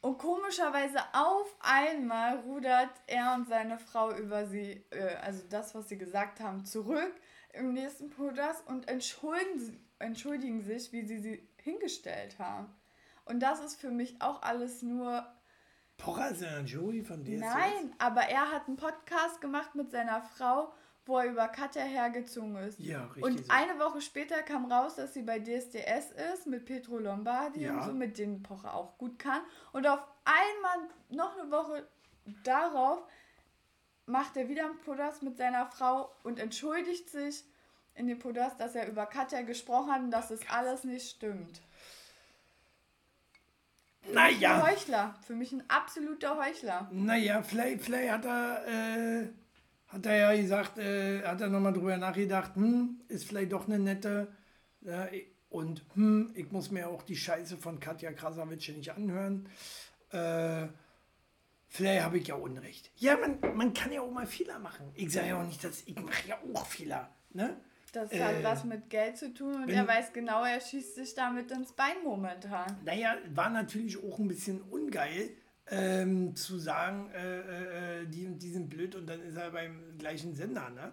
Und komischerweise auf einmal rudert er und seine Frau über sie, äh, also das, was sie gesagt haben, zurück im nächsten Podcast und entschuldigen, entschuldigen sich, wie sie sie hingestellt haben. Und das ist für mich auch alles nur
ein Jury von DSDS.
Nein, aber er hat einen Podcast gemacht mit seiner Frau, wo er über Katja hergezogen ist.
Ja, richtig
Und
so.
eine Woche später kam raus, dass sie bei DSDS ist mit Petro Lombardi
Ja.
und so, mit denen Pocher auch gut kann. Und auf einmal, noch eine Woche darauf, macht er wieder einen Podcast mit seiner Frau und entschuldigt sich in dem Podcast, dass er über Katja gesprochen hat und dass es alles nicht stimmt. Ein
Naja.
Heuchler. Für mich ein absoluter Heuchler.
Naja, vielleicht, vielleicht hat er, äh, hat er ja gesagt, äh, hat er nochmal drüber nachgedacht, hm, ist vielleicht doch eine nette. Ja, und hm, ich muss mir auch die Scheiße von Katja Krasavitsch nicht anhören. Äh, vielleicht habe ich ja Unrecht. Ja, man, man kann ja auch mal Fehler machen. Ich sage ja auch nicht, dass ich mache ja auch Fehler. Ne?
Das hat
Äh,
was mit Geld zu tun und
wenn-
er weiß genau, er schießt sich damit ins Bein momentan.
Naja, war natürlich auch ein bisschen ungeil, ähm, zu sagen, äh, äh, die und die sind blöd und dann ist er beim gleichen Sender. Ne?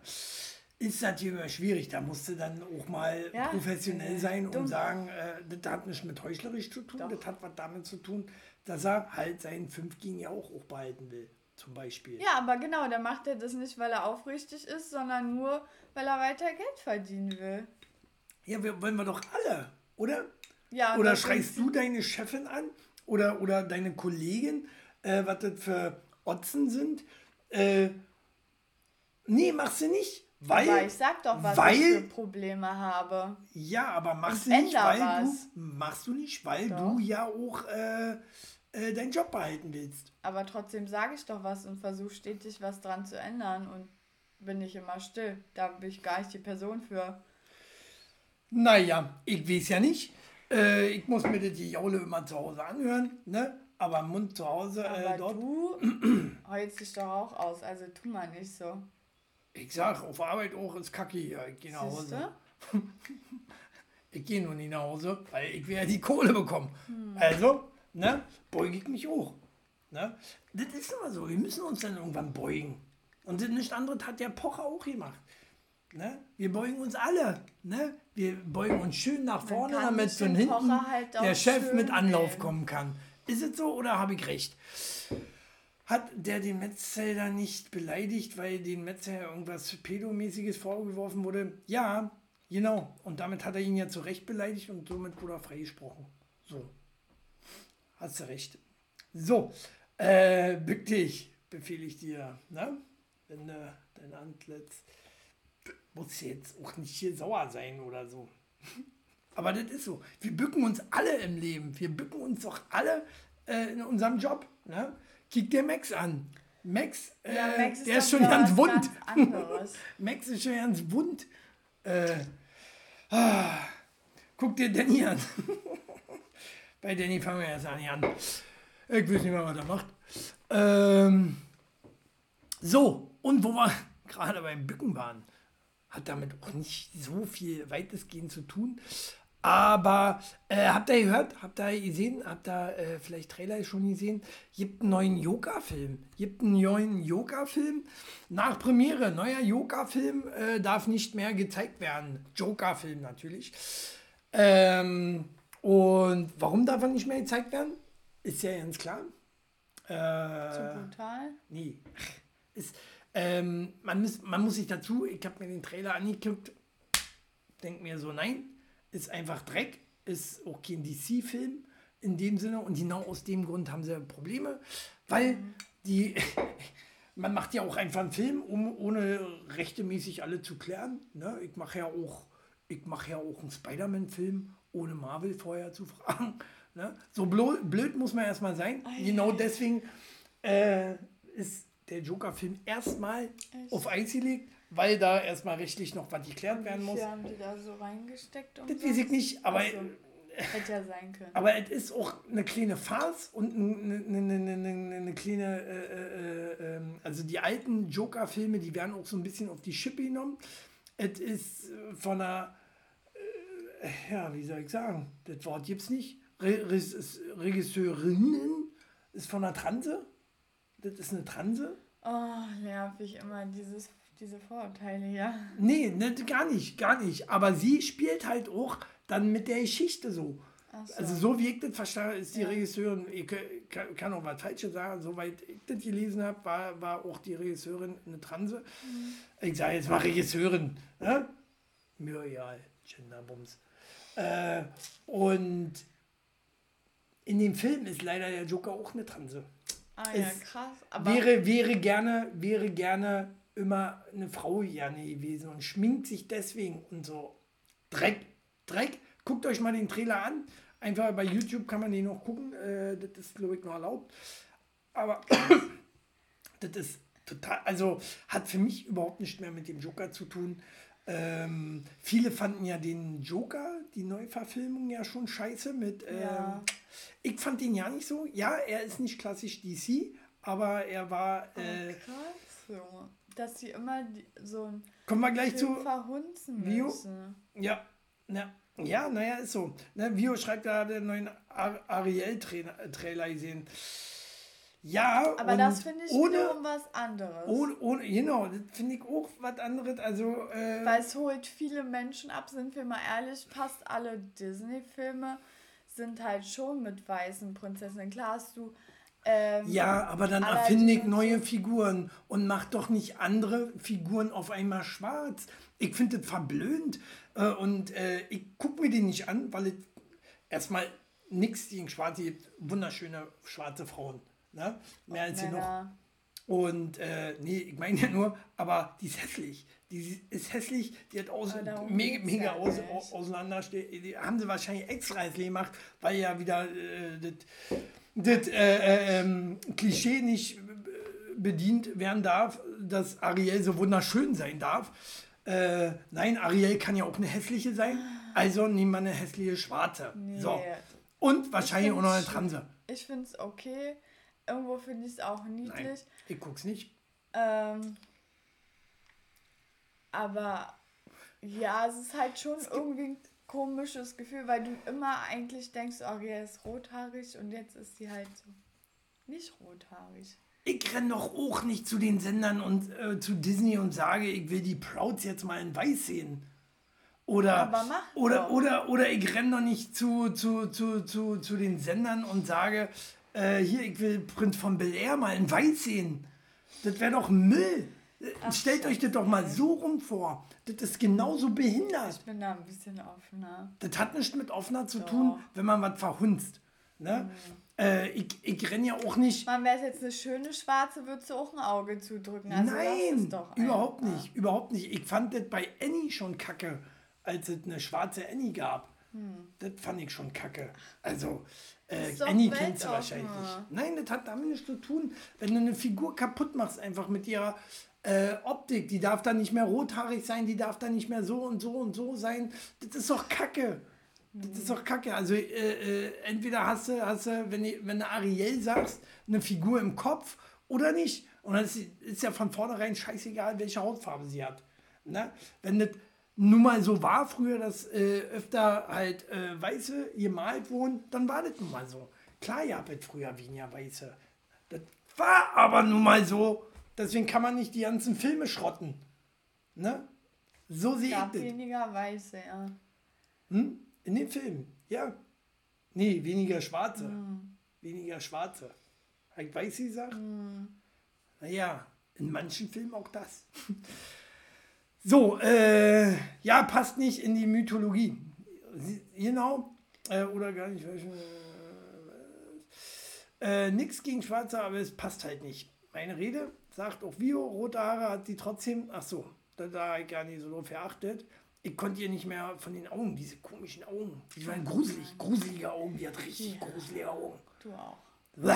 Ist natürlich immer schwierig. Da musste dann auch mal
Ja,
professionell
äh,
sein und
dumm.
sagen, äh, das hat nichts mit heuchlerisch zu tun,
Doch.
das hat was damit zu tun, dass er halt seinen 5 gegen ja auch, auch behalten will, zum Beispiel.
Ja, aber genau, dann macht er das nicht, weil er aufrichtig ist, sondern nur, weil er weiter Geld verdienen will.
Ja, wir, wollen wir doch alle, oder?
Ja,
Oder schreist du deine Chefin an oder, oder deine Kollegin, äh, was das für Otzen sind? Äh, nee, machst du nicht. Weil,
Aber ich sag doch, was
weil,
ich für Probleme habe.
ja, aber machst
Und
du nicht, weil
was.
du, machst du nicht, weil
Doch.
du ja auch äh, äh, deinen Job behalten willst.
Aber trotzdem sage ich doch was und versuche stetig was dran zu ändern und bin nicht immer still. Da bin ich gar nicht die Person für.
Naja, ich weiß ja nicht. Äh, ich muss mir die Jaule immer zu Hause anhören, ne? Aber Mund zu Hause, äh,
Aber
dort.
du heulst dich doch auch aus, also tu mal nicht so.
Ich sag, auf Arbeit auch ist Kacke hier. Ich gehe nach Hause. Ich gehe nur nicht nach Hause, weil ich will ja die Kohle bekommen.
Hm.
Also, ne, beuge ich mich hoch. Ne? Das ist immer so, wir müssen uns dann irgendwann beugen. Und das nichts anderes hat der Pocher auch gemacht. Ne? Wir beugen uns alle. Ne? Wir beugen uns schön nach vorne, damit von hinten
halt
der Chef mit Anlauf
wählen.
kommen kann. Ist es so oder habe ich recht? Hat der den Metzelder nicht beleidigt, weil den Metzelder irgendwas Pedomäßiges vorgeworfen wurde? Ja, genau. Und damit hat er ihn ja zu Recht beleidigt und somit wurde er freigesprochen. So. Hast du recht. So, äh, bück dich, befehle ich dir. Ne? Wenn du dein Antlitz. Muss jetzt auch nicht hier sauer sein oder so. Aber das ist so. Wir bücken uns alle im Leben. Wir bücken uns doch alle äh, in unserem Job. Ne? Kick dir Max an. Max, äh,
Ja, Max
der ist schon ganz wund.
Ganz.
Max ist schon ganz wund. Äh, ah, guck dir Danny an. Bei Danny fangen wir an an. Ich weiß nicht mehr, was er macht. Ähm, so, und wo wir gerade beim Bücken waren, hat damit auch nicht so viel weitestgehend zu tun. Aber äh, habt ihr gehört, habt ihr gesehen, habt ihr äh, vielleicht Trailer schon gesehen? Gibt einen neuen Yoga-Film. Gibt einen neuen Yoga-Film. Nach Premiere, neuer Yoga-Film äh, darf nicht mehr gezeigt werden. Joker-Film natürlich. Ähm, und warum darf er nicht mehr gezeigt werden? Ist ja ganz klar.
Zu
Äh,
brutal.
Nee. Ist, Ähm, man, muss, man muss sich dazu, ich habe mir den Trailer angeguckt, denke mir so, nein, ist einfach Dreck, ist auch kein DC-Film in dem Sinne und genau aus dem Grund haben sie Probleme, weil die, man macht ja auch einfach einen Film, um ohne rechtemäßig alle zu klären. Ne? Ich mache ja auch, ich mache ja auch einen Spider-Man-Film, ohne Marvel vorher zu fragen. Ne? So blöd muss man erstmal sein. Genau deswegen äh, ist der Joker-Film erstmal auf Eis gelegt, weil da erstmal rechtlich noch was geklärt werden muss.
Wie haben die da so reingesteckt? Und
Das weiß ich nicht, aber,
Ach so. Hätte ja sein können.
aber es ist auch eine kleine Farce und eine, eine, eine, eine, eine kleine, äh, äh, äh, also die alten Joker-Filme, die werden auch so ein bisschen auf die Schippe genommen. Es ist äh, von einer, ja, wie soll ich sagen, das Wort gibt es nicht. Re Re Regisseurinnen ist von einer Transe. Das ist eine Transe.
Oh, nervig immer dieses, diese Vorurteile, ja.
Nee, ne, gar nicht, gar nicht. Aber sie spielt halt auch dann mit der Geschichte so.
So.
Also so wie ich das verstanden ist die
Ja.
Regisseurin, ich kann, auch was Falsches sagen, soweit ich das gelesen habe, war, war auch die Regisseurin eine Transe.
Mhm.
Ich sage jetzt mal Regisseurin. Ne? Egal, Genderbums. Äh, und in dem Film ist leider der Joker auch eine Transe.
ah ja,
es
krass. Aber
Wäre, wäre, gerne, wäre gerne immer eine Frau gerne gewesen und schminkt sich deswegen und so. Dreck, Dreck. Guckt euch mal den Trailer an. Einfach bei YouTube kann man den noch gucken. Äh, das ist, glaube ich, noch erlaubt. Aber das ist total, also hat für mich überhaupt nichts mehr mit dem Joker zu tun. Ähm, viele fanden ja den Joker, die Neuverfilmung, ja schon scheiße mit. Ähm,
Ja.
Ich fand den ja nicht so. Ja, er ist nicht klassisch DC, aber er war. Äh,
krass, so. Dass sie immer die, so ein
kommen wir gleich
Film
zu.
verhunzen
Vio?
müssen.
Ja, ja, ja, naja, ist so. Ne, Vio schreibt da den neuen Ar Ariel-Trailer gesehen. Ja,
Aber das finde ich
ohne,
wiederum was anderes.
ohne, ohne, genau, das finde ich auch was anderes. Also, äh,
Weil es holt viele Menschen ab, sind wir mal ehrlich, fast alle Disney-Filme sind halt schon mit weißen Prinzessinnen. Klar hast du. Ähm,
ja, aber dann erfinde ich neue Figuren und mach doch nicht andere Figuren auf einmal schwarz. Ich finde das verblöd äh, und äh, ich gucke mir den nicht an, weil es erstmal nichts gegen Schwarze gibt. Wunderschöne schwarze Frauen. Ne? Mehr als genug. Und äh, nee, ich meine ja nur, aber die ist hässlich. Die ist hässlich, die hat aus, mega, mega aus,
nicht.
au- auseinanderste- Die haben sie wahrscheinlich extra hässlich gemacht, weil ja wieder äh, das das, äh, äh, ähm, Klischee nicht äh, bedient werden darf, dass Ariel so wunderschön sein darf. Äh, nein, Ariel kann ja auch eine hässliche sein, also nehmen wir eine hässliche Schwarze. So.
Nee.
Und wahrscheinlich auch noch eine Transe.
Ich finde es okay. Irgendwo finde ich es auch niedlich.
Nein, ich guck's nicht.
Ähm, aber ja, es ist halt schon irgendwie ein komisches Gefühl, weil du immer eigentlich denkst, oh, er ist rothaarig und jetzt ist sie halt so nicht rothaarig.
Ich renne doch auch nicht zu den Sendern und äh, zu Disney und sage, ich will die Prouds jetzt mal in weiß sehen. Oder, oder,
doch.
oder, oder ich renne doch nicht zu, zu, zu, zu, zu den Sendern und sage, äh, hier, ich will Prinz von Bel Air mal in weiß sehen. Das wäre doch Müll.
Ach,
Stellt euch das doch mal so rum vor. Das ist genauso behindert.
Ich bin da ein bisschen offener.
Das hat nichts mit offener zu
Doch.
tun, wenn man was verhunzt. Ne? Äh, ich ich renne ja auch nicht.
Man wäre jetzt eine schöne Schwarze, würdest du auch ein Auge zudrücken. Also
Nein, überhaupt
einfach.
nicht, überhaupt nicht. Ich fand das bei Annie schon kacke, als es eine schwarze Annie gab. Das fand ich schon kacke. Also, äh, Annie du
weltoffen.
wahrscheinlich. Nein, das hat damit nichts zu tun. Wenn du eine Figur kaputt machst, einfach mit ihrer äh, Optik, die darf dann nicht mehr rothaarig sein, die darf dann nicht mehr so und so und so sein. Das ist doch kacke. Das ist doch kacke. Also äh, äh, entweder hast du, hast du wenn, die- wenn du Ariel sagst, eine Figur im Kopf oder nicht. Und dann ist, ist ja von vornherein scheißegal, welche Hautfarbe sie hat. Ne? Wenn das nun mal so war früher, dass äh, öfter halt äh, Weiße gemalt wurden, dann war das nun mal so. Klar, ihr habt früher weniger Weiße. Das war aber nun mal so. Deswegen kann man nicht die ganzen Filme schrotten. Ne? So sehe ich
Gab
das.
weniger Weiße, ja.
Hm? In den Filmen, ja. Nee, weniger Schwarze. Weniger Schwarze. Habe ich weiß gesagt? Naja, In manchen Filmen auch das. So, äh, ja, passt nicht in die Mythologie. Genau, äh, oder gar nicht, welchen, äh, nix gegen Schwarze, aber es passt halt nicht. Meine Rede sagt auch Vio, rote Haare hat sie trotzdem, ach so, da, da ich gar nicht so drauf verachtet. Ich konnte ihr nicht mehr von den Augen, diese komischen Augen, die waren gruselig, gruselige Augen, die hat richtig
Ja.
gruselige Augen.
Du auch.
Bäh.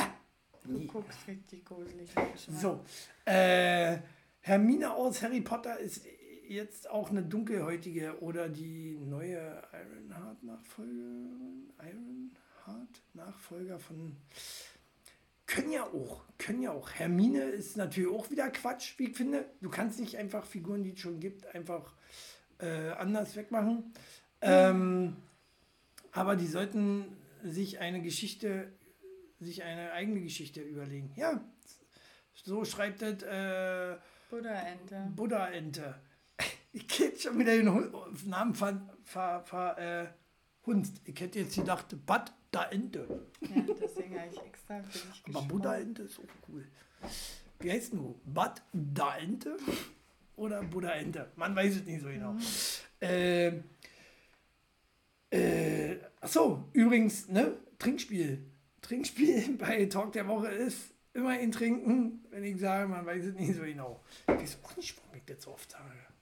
Du
Nie.
guckst richtig gruselig.
So, äh, Hermine aus Harry Potter ist jetzt auch eine dunkelhäutige oder die neue Ironheart-Nachfolgerin, Ironheart-Nachfolger von können ja auch, können ja auch. Hermine ist natürlich auch wieder Quatsch, wie ich finde. Du kannst nicht einfach Figuren, die es schon gibt, einfach äh, anders wegmachen. Ähm, aber die sollten sich eine Geschichte, sich eine eigene Geschichte überlegen. Ja, so schreibt es äh,
Buddha-Ente.
Buddha-Ente. Ich hätte schon wieder den Namen ver, ver, äh, Hunst. Ich hätte jetzt gedacht, Bad da Ente.
Ja, deswegen habe ich extra für dich
Aber
gesprochen.
Buddha-Ente ist auch cool. Wie heißt du? Bad da Ente? Oder Buddha-Ente? Man weiß es nicht so genau. Äh, äh, achso, übrigens, ne? Trinkspiel. Trinkspiel bei Talk der Woche ist immer in Trinken, wenn ich sage, man weiß es nicht so genau. Ich weiß auch nicht, warum ich das so oft sage.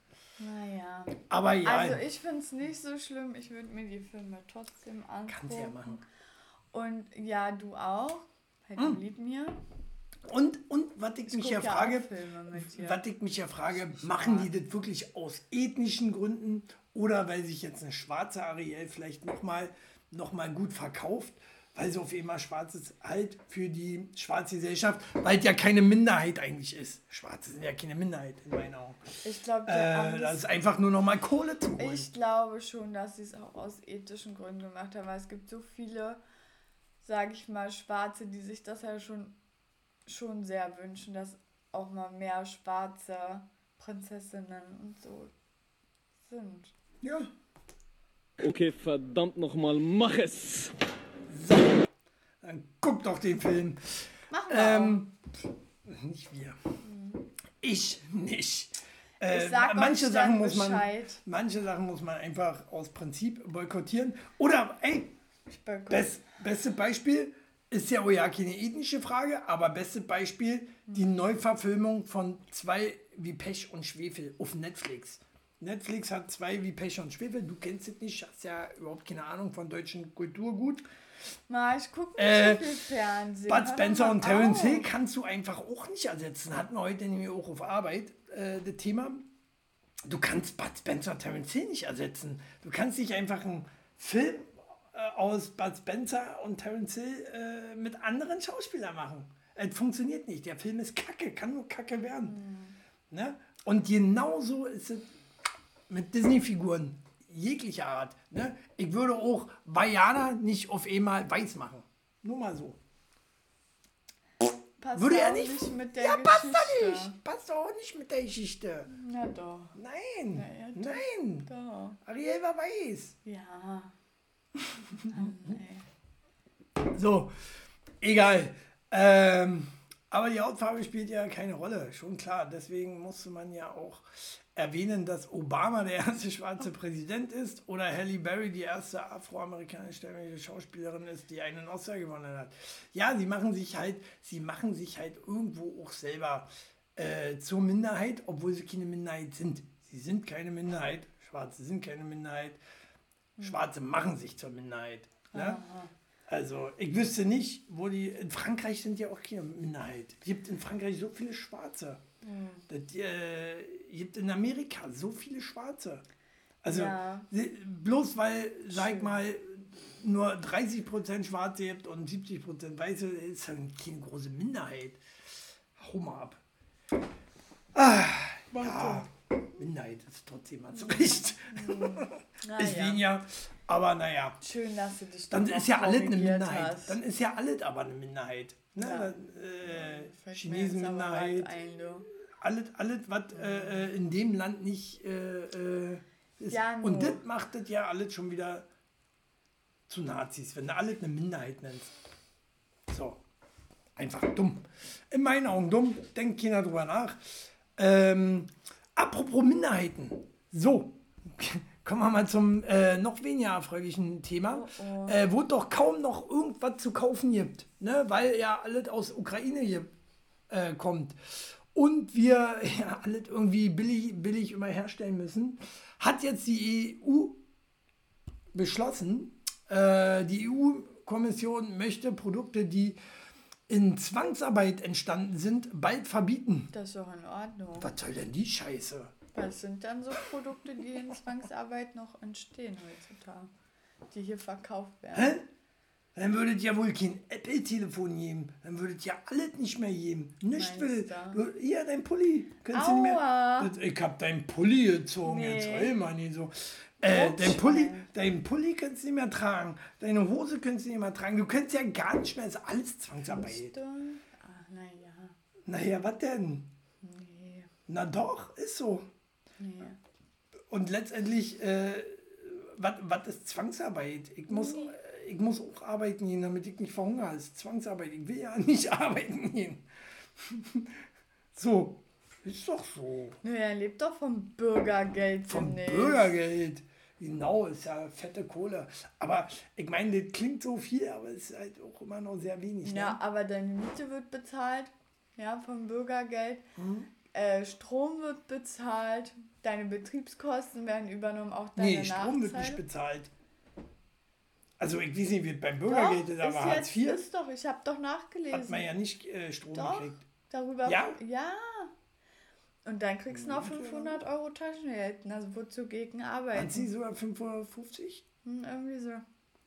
Naja.
Aber ja,
Also ich finde es nicht so schlimm. Ich würde mir die Filme trotzdem angucken.
kannst du ja machen.
Und ja, du auch. Bei
Hm.
Lied mir.
Und, und was ich,
Ich
mich ja frage, was ich mich ja frage, machen die das wirklich aus ethnischen Gründen oder weil sich jetzt eine schwarze Ariel vielleicht nochmal noch mal gut verkauft, weil sie auf einmal schwarz ist, halt für die schwarze Gesellschaft, weil es ja keine Minderheit eigentlich ist. Schwarze sind ja keine Minderheit in meinen Augen.
Ich glaube,
Äh, das ist einfach nur nochmal Kohle zu holen.
Ich glaube schon, dass sie es auch aus ethischen Gründen gemacht haben, weil es gibt so viele, sage ich mal, Schwarze, die sich das ja schon, schon sehr wünschen, dass auch mal mehr schwarze Prinzessinnen und so sind.
ja.
Okay, verdammt nochmal, mach es!
So, dann guck doch den Film.
Machen wir
Ähm, nicht wir. Ich nicht. Äh,
Ich sag
manche
euch
Sachen muss man,
Bescheid.
manche Sachen muss man einfach aus Prinzip boykottieren. Oder, ey, best, beste Beispiel ist ja auch ja keine ethnische Frage, aber beste Beispiel die Neuverfilmung von zwei wie Pech und Schwefel auf Netflix. Netflix hat zwei wie Pech und Schwefel. Du kennst es nicht, hast ja überhaupt keine Ahnung von deutschen Kulturgut.
Ma, ich gucke nicht
Äh,
so viel Fernsehen.
Bud Spencer und Terence. Hill kannst du einfach auch nicht ersetzen. Hatten wir heute nämlich auch auf Arbeit äh, das Thema. Du kannst Bud Spencer und Terence Hill nicht ersetzen. Du kannst nicht einfach einen Film äh, aus Bud Spencer und Terence Hill äh, mit anderen Schauspielern machen. Es funktioniert nicht. Der Film ist kacke, kann nur kacke werden. Ne? Und genauso ist es mit Disney-Figuren jeglicher Art. Ne? Ich würde auch Vajana nicht auf einmal weiß machen. Nur mal so.
Passt
Würde er
auch
nicht.
mit der
ja, passt
Geschichte.
doch nicht. Passt doch auch nicht mit der Geschichte.
Ja, doch.
Nein.
Ja, ja, doch.
Nein.
Doch.
Ariel war weiß.
Ja. Ey.
So, egal. Ähm, aber die Hautfarbe spielt ja keine Rolle, schon klar. Deswegen musste man ja auch erwähnen, dass Obama der erste schwarze Präsident ist oder Halle Berry die erste afroamerikanische Schauspielerin ist, die einen Oscar gewonnen hat. Ja, sie machen sich halt, sie machen sich halt irgendwo auch selber äh, zur Minderheit, obwohl sie keine Minderheit sind. Sie sind keine Minderheit, Schwarze sind keine Minderheit, Schwarze machen sich zur Minderheit. Ne? Also, ich wüsste nicht, wo die. In Frankreich sind ja auch keine Minderheit. Es gibt in Frankreich so viele Schwarze. Das, äh, gibt in Amerika so viele Schwarze. Also,
Ja.
bloß weil, sag ich mal, nur 30% Schwarze gibt und 70% Weiße, ist ja keine große Minderheit. Hau mal ab. Ah, ja, Minderheit ist trotzdem, hast du recht.
Na
Ist
ja.
Aber naja.
Schön, dass du dich
Dann ist ja alles eine Minderheit.
hast.
Dann ist ja alles aber eine Minderheit. Ne?
Ja.
Dann, äh, Chinesen Minderheit.
ein.
Alles, alles was äh, äh, in dem Land nicht äh, äh, ist.
Ja,
Und das macht das ja alles schon wieder zu Nazis, wenn du alles eine Minderheit nennst. So. Einfach dumm. In meinen Augen dumm, denkt keiner drüber nach. Ähm, apropos Minderheiten. So, kommen wir mal zum äh, noch weniger erfreulichen Thema, Äh, wo doch kaum noch irgendwas zu kaufen gibt, ne? weil ja alles aus Ukraine hier äh, kommt und wir ja alles irgendwie billig, billig immer herstellen müssen, hat jetzt die EU beschlossen, äh, die EU-Kommission möchte Produkte, die in Zwangsarbeit entstanden sind, bald verbieten.
Das ist doch in Ordnung.
Was soll denn die Scheiße?
Was sind dann so Produkte, die in Zwangsarbeit noch entstehen heutzutage, die hier verkauft werden?
Hä? Dann würdet ja wohl kein Apple-Telefon geben. Dann würdet ja alles nicht mehr geben. Nicht will. hier, dein Pulli. Kannst du nicht mehr. Ich hab dein Pulli gezogen.
Nee.
Jetzt heul mal nicht so. Äh, dein. Pulli, dein Pulli kannst du nicht mehr tragen. Deine Hose kannst du nicht mehr tragen. Du kannst ja gar nicht mehr. Das ist alles Zwangsarbeit.
Ah, naja.
Naja, was denn?
Nee,
Na doch, ist so.
Nee.
Und letztendlich, äh, was ist Zwangsarbeit? Ich muss, äh, ich muss auch arbeiten gehen, damit ich nicht verhungere. Das ist Zwangsarbeit. Ich will ja nicht arbeiten gehen. so, ist doch so.
Nö, er lebt doch vom Bürgergeld.
Vom
demnächst.
Bürgergeld. Genau, ist ja fette Kohle. Aber ich meine, das klingt so viel, aber es ist halt auch immer noch sehr wenig.
Ja,
Ne?
aber deine Miete wird bezahlt, ja, vom Bürgergeld.
Mhm.
Äh, Strom wird bezahlt, deine Betriebskosten werden übernommen, auch deine
Nee, Strom wird nicht bezahlt. Also ich weiß nicht, wie beim Bürgergeld ist, aber Hartz IV
ist doch, ich habe doch nachgelesen.
hat man ja nicht äh, Strom
Doch.
gekriegt.
Darüber.
Ja?
Ja. Und dann kriegst du noch 500 Euro Taschengeld. Also wozu gegen arbeiten?
Hat sie sogar 550?
Hm, irgendwie so.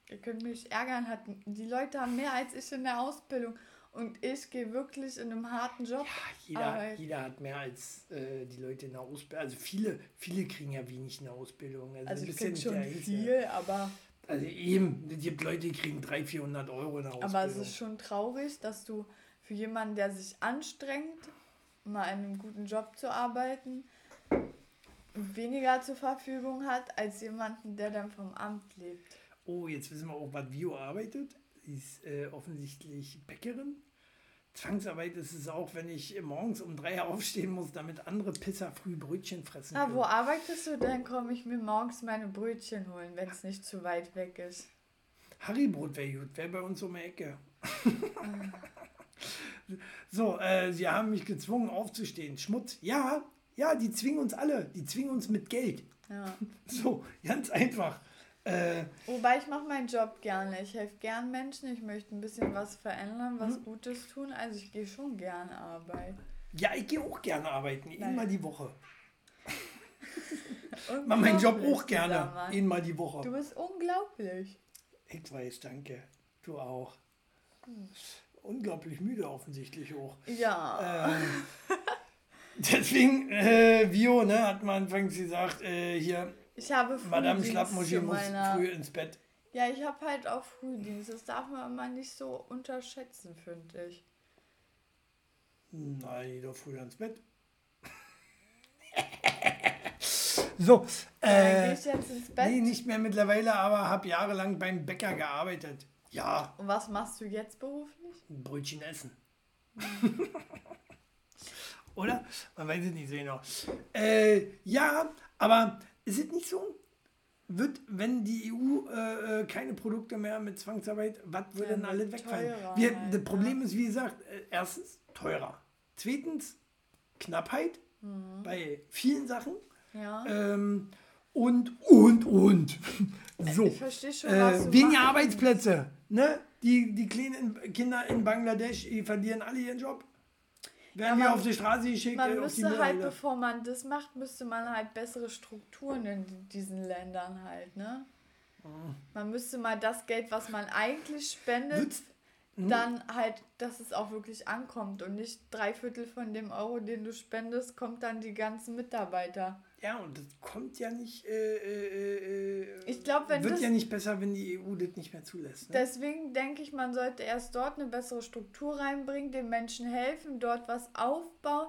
Ihr könnt mich ärgern. Hat, die Leute haben mehr als ich in der Ausbildung. Und ich gehe wirklich in einem harten Job.
Jeder,
arbeiten.
jeder hat mehr als äh, die Leute in der Ausbildung. Also viele, viele kriegen ja wenig in der Ausbildung. Also,
Also
ja
krieg
nicht
schon viel, aber,
Also eben, es gibt Leute, die kriegen 300, 400 Euro in der Ausbildung.
aber es ist schon traurig, dass du für jemanden, der sich anstrengt, mal in einem guten Job zu arbeiten, weniger zur Verfügung hat, als jemanden, der dann vom Amt lebt.
Oh, jetzt wissen wir auch, was Vio arbeitet. Sie ist äh, offensichtlich Bäckerin. Zwangsarbeit ist es auch, wenn ich morgens um drei aufstehen muss, damit andere Pisser früh Brötchen fressen
Na,
können.
wo arbeitest du denn? Komme ich mir morgens meine Brötchen holen, wenn es nicht zu weit weg ist.
Harrybrot wäre gut, wäre bei uns um die Ecke. so, äh, sie haben mich gezwungen aufzustehen. Schmutz, ja, ja, die zwingen uns alle. Die zwingen uns mit Geld.
Ja.
So, ganz einfach. Äh,
Wobei ich mache meinen Job gerne. Ich helfe gern Menschen. Ich möchte ein bisschen was verändern, was
Mhm.
Gutes tun. Also ich gehe schon gerne arbeiten.
ja, ich gehe auch gerne arbeiten, einmal die Woche. Mach meinen Job auch gerne, einmal die Woche.
Du bist unglaublich.
Ich weiß, danke. Du auch. Unglaublich müde offensichtlich auch.
Ja.
Ähm, deswegen, äh, Vio, ne, hat man anfangs gesagt, äh, hier,
ich habe
Madame
Frühdienst
Schlappmuschi
zu
muss früh ins Bett.
Ja, ich habe halt auch Frühdienst. Das darf man immer nicht so unterschätzen, finde ich.
Nein, doch früher ins Bett. so, äh,
ich jetzt ins Bett.
nee, nicht mehr mittlerweile, aber habe jahrelang beim Bäcker gearbeitet. Ja,
Und was machst du jetzt beruflich?
Brötchen essen. Oder? Man weiß es nicht so genau. Äh, ja, aber ist es nicht so? Wird, wenn die EU äh, äh, keine Produkte mehr mit Zwangsarbeit, was würde
Ja,
denn alles
wird
wegfallen? Wir,
halt,
das Problem ist, wie gesagt, äh, erstens teurer. Zweitens Knappheit bei vielen Sachen.
Ja.
Ähm, und, und, und. So.
Ich verstehe schon, was
Äh, weniger. Arbeitsplätze. Ne? Die, die kleinen Kinder in Bangladesch, die verlieren alle ihren Job. Werden
Ja,
wir
man-
auf die Straße geschickt.
Man
äh,
müsste halt, bevor man das macht, müsste man halt bessere Strukturen in diesen Ländern halt, ne? Man müsste mal das Geld, was man eigentlich spendet,
Würd's-
dann halt, dass es auch wirklich ankommt und nicht drei Viertel von dem Euro, den du spendest, kommt dann die ganzen Mitarbeiter.
Ja, und das kommt ja nicht. Äh, äh, äh,
Ich glaub, wenn
Wird ja nicht besser, wenn die EU das nicht mehr zulässt. Ne?
Deswegen denke ich, man sollte erst dort eine bessere Struktur reinbringen, den Menschen helfen, dort was aufbauen,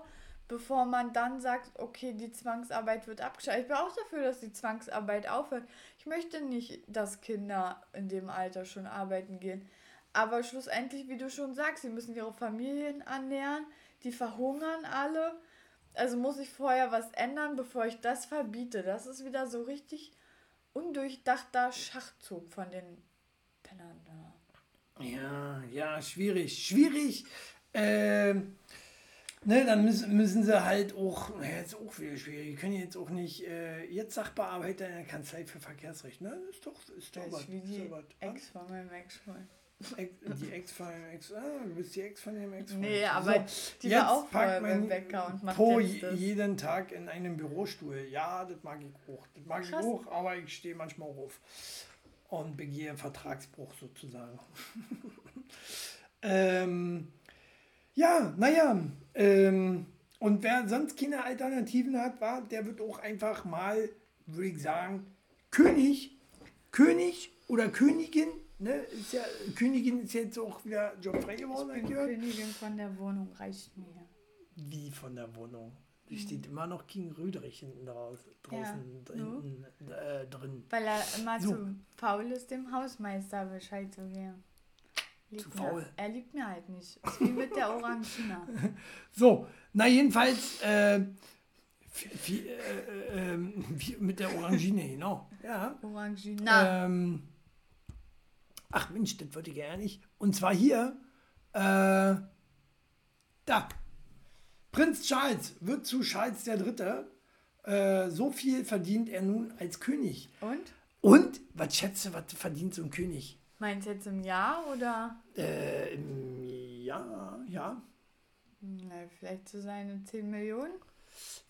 bevor man dann sagt, okay, die Zwangsarbeit wird abgeschaltet. Ich bin auch dafür, dass die Zwangsarbeit aufhört. Ich möchte nicht, dass Kinder in dem Alter schon arbeiten gehen. Aber schlussendlich, wie du schon sagst, sie müssen ihre Familien ernähren, die verhungern alle. Also muss ich vorher was ändern, bevor ich das verbiete. Das ist wieder so richtig undurchdachter Schachzug von den Pennern da.
Ja, ja, schwierig. Schwierig. Ähm, ne, dann müssen, müssen sie halt auch, ja, ist auch wieder schwierig. Die können jetzt auch nicht, äh, jetzt Sachbearbeiter in der Kanzlei für Verkehrsrecht, ne? Ist doch, ist doch
Das
was.
ist wie die? Ex von meinem Ex-Freund.
Die Ex von dem Ex, ah, du bist die Ex von dem Ex.
Nee, aber die war auch vorher beim Bäcker und macht
Po
das.
jeden Tag in einem Bürostuhl. Ja, das mag ich auch. Das mag
Krass.
ich auch, aber ich stehe manchmal auf und begehe Vertragsbruch sozusagen. ähm, ja, naja. Ähm, und wer sonst keine Alternativen hat, war, der wird auch einfach mal, würde ich sagen, König, König oder Königin. Ne, ist ja, Königin ist jetzt auch wieder jobfrei geworden.
Ich bin
gehört.
Königin von der Wohnung, reicht mir.
Wie von der Wohnung. Da steht immer noch King Rüderich hinten draus, draußen
Ja,
hinten, äh, drin.
Weil er immer
So.
zu faul ist, dem Hausmeister Bescheid zu geben.
Zu
mir-
faul?
Er liebt mir halt nicht. Ist wie mit der Orangina.
So, na jedenfalls äh, wie, wie, äh, äh, wie mit der Orangine, genau. Ja.
Orangina.
Ähm, ach Mensch, das wollte ich gerne nicht. Und zwar hier, äh, da. Prinz Charles wird zu Charles der Dritte. Äh, so viel verdient er nun als König.
Und?
Und, was schätze, was verdient so ein König?
Meinst du jetzt im Jahr oder?
Äh, im- ja, ja,
Na, vielleicht so seine 10 Millionen?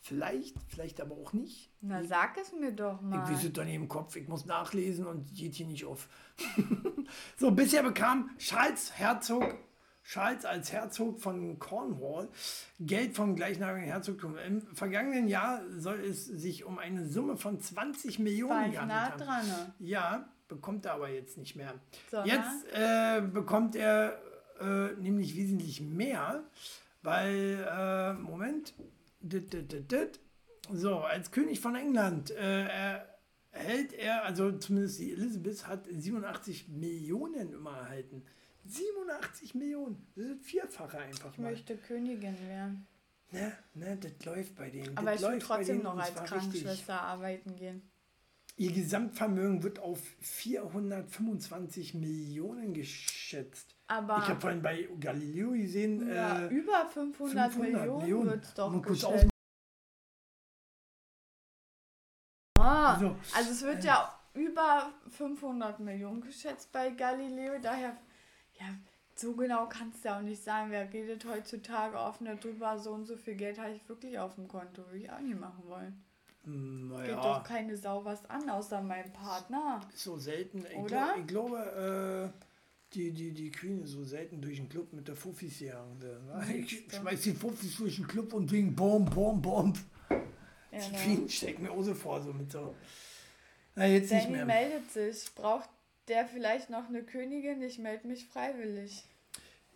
Vielleicht, vielleicht aber auch nicht.
Na, sag es mir doch
Ich
mal.
weiß es doch nicht im Kopf, ich muss nachlesen und geht hier nicht auf. so, bisher bekam Charles Herzog, Charles als Herzog von Cornwall Geld vom gleichnamigen Herzogtum. Im vergangenen Jahr soll es sich um eine Summe von 20
War
Millionen
ich nah
gehandelt haben.
dran. ne?
Ja, bekommt er aber jetzt nicht mehr.
Sondern?
Jetzt äh, bekommt er äh, nämlich wesentlich mehr, weil, äh, Moment, so, als König von England äh, er, erhält er, also zumindest die Elizabeth hat 87 Millionen immer erhalten. 87 Millionen, das ist das Vierfache einfach
Ich
mal.
möchte Königin werden.
Ne, ne, das läuft bei denen.
Aber
das
ich will trotzdem noch als
richtig.
Krankenschwester arbeiten gehen.
Ihr Gesamtvermögen wird auf 425 Millionen geschätzt.
Aber
ich habe vorhin bei Galileo gesehen,
ja,
äh,
über 500,
500
Millionen,
Millionen.
wird es doch
Mal kurz
geschätzt. Ah,
So.
also es wird ja über 500 Millionen geschätzt bei Galileo, daher, ja, so genau kann es ja auch nicht sein. Wer redet heutzutage offen darüber, so und so viel Geld habe ich wirklich auf dem Konto, würde ich auch nicht machen wollen. Geht doch
naja,
keine Sau was an, außer meinem Partner.
so selten. Ich,
Oder?
glaub, ich glaube, äh, die, die, die Queen ist so selten durch den Club mit der Fuffis gegangen. ne? Ich schmeiß die Fuffis durch den Club und wegen Bom, Bom, Bom.
Ja,
Die
ne.
Queen steckt mir auch so vor, so mit so. Na, jetzt nicht
Danny
mehr.
meldet sich. Braucht der vielleicht noch eine Königin? Ich melde mich freiwillig.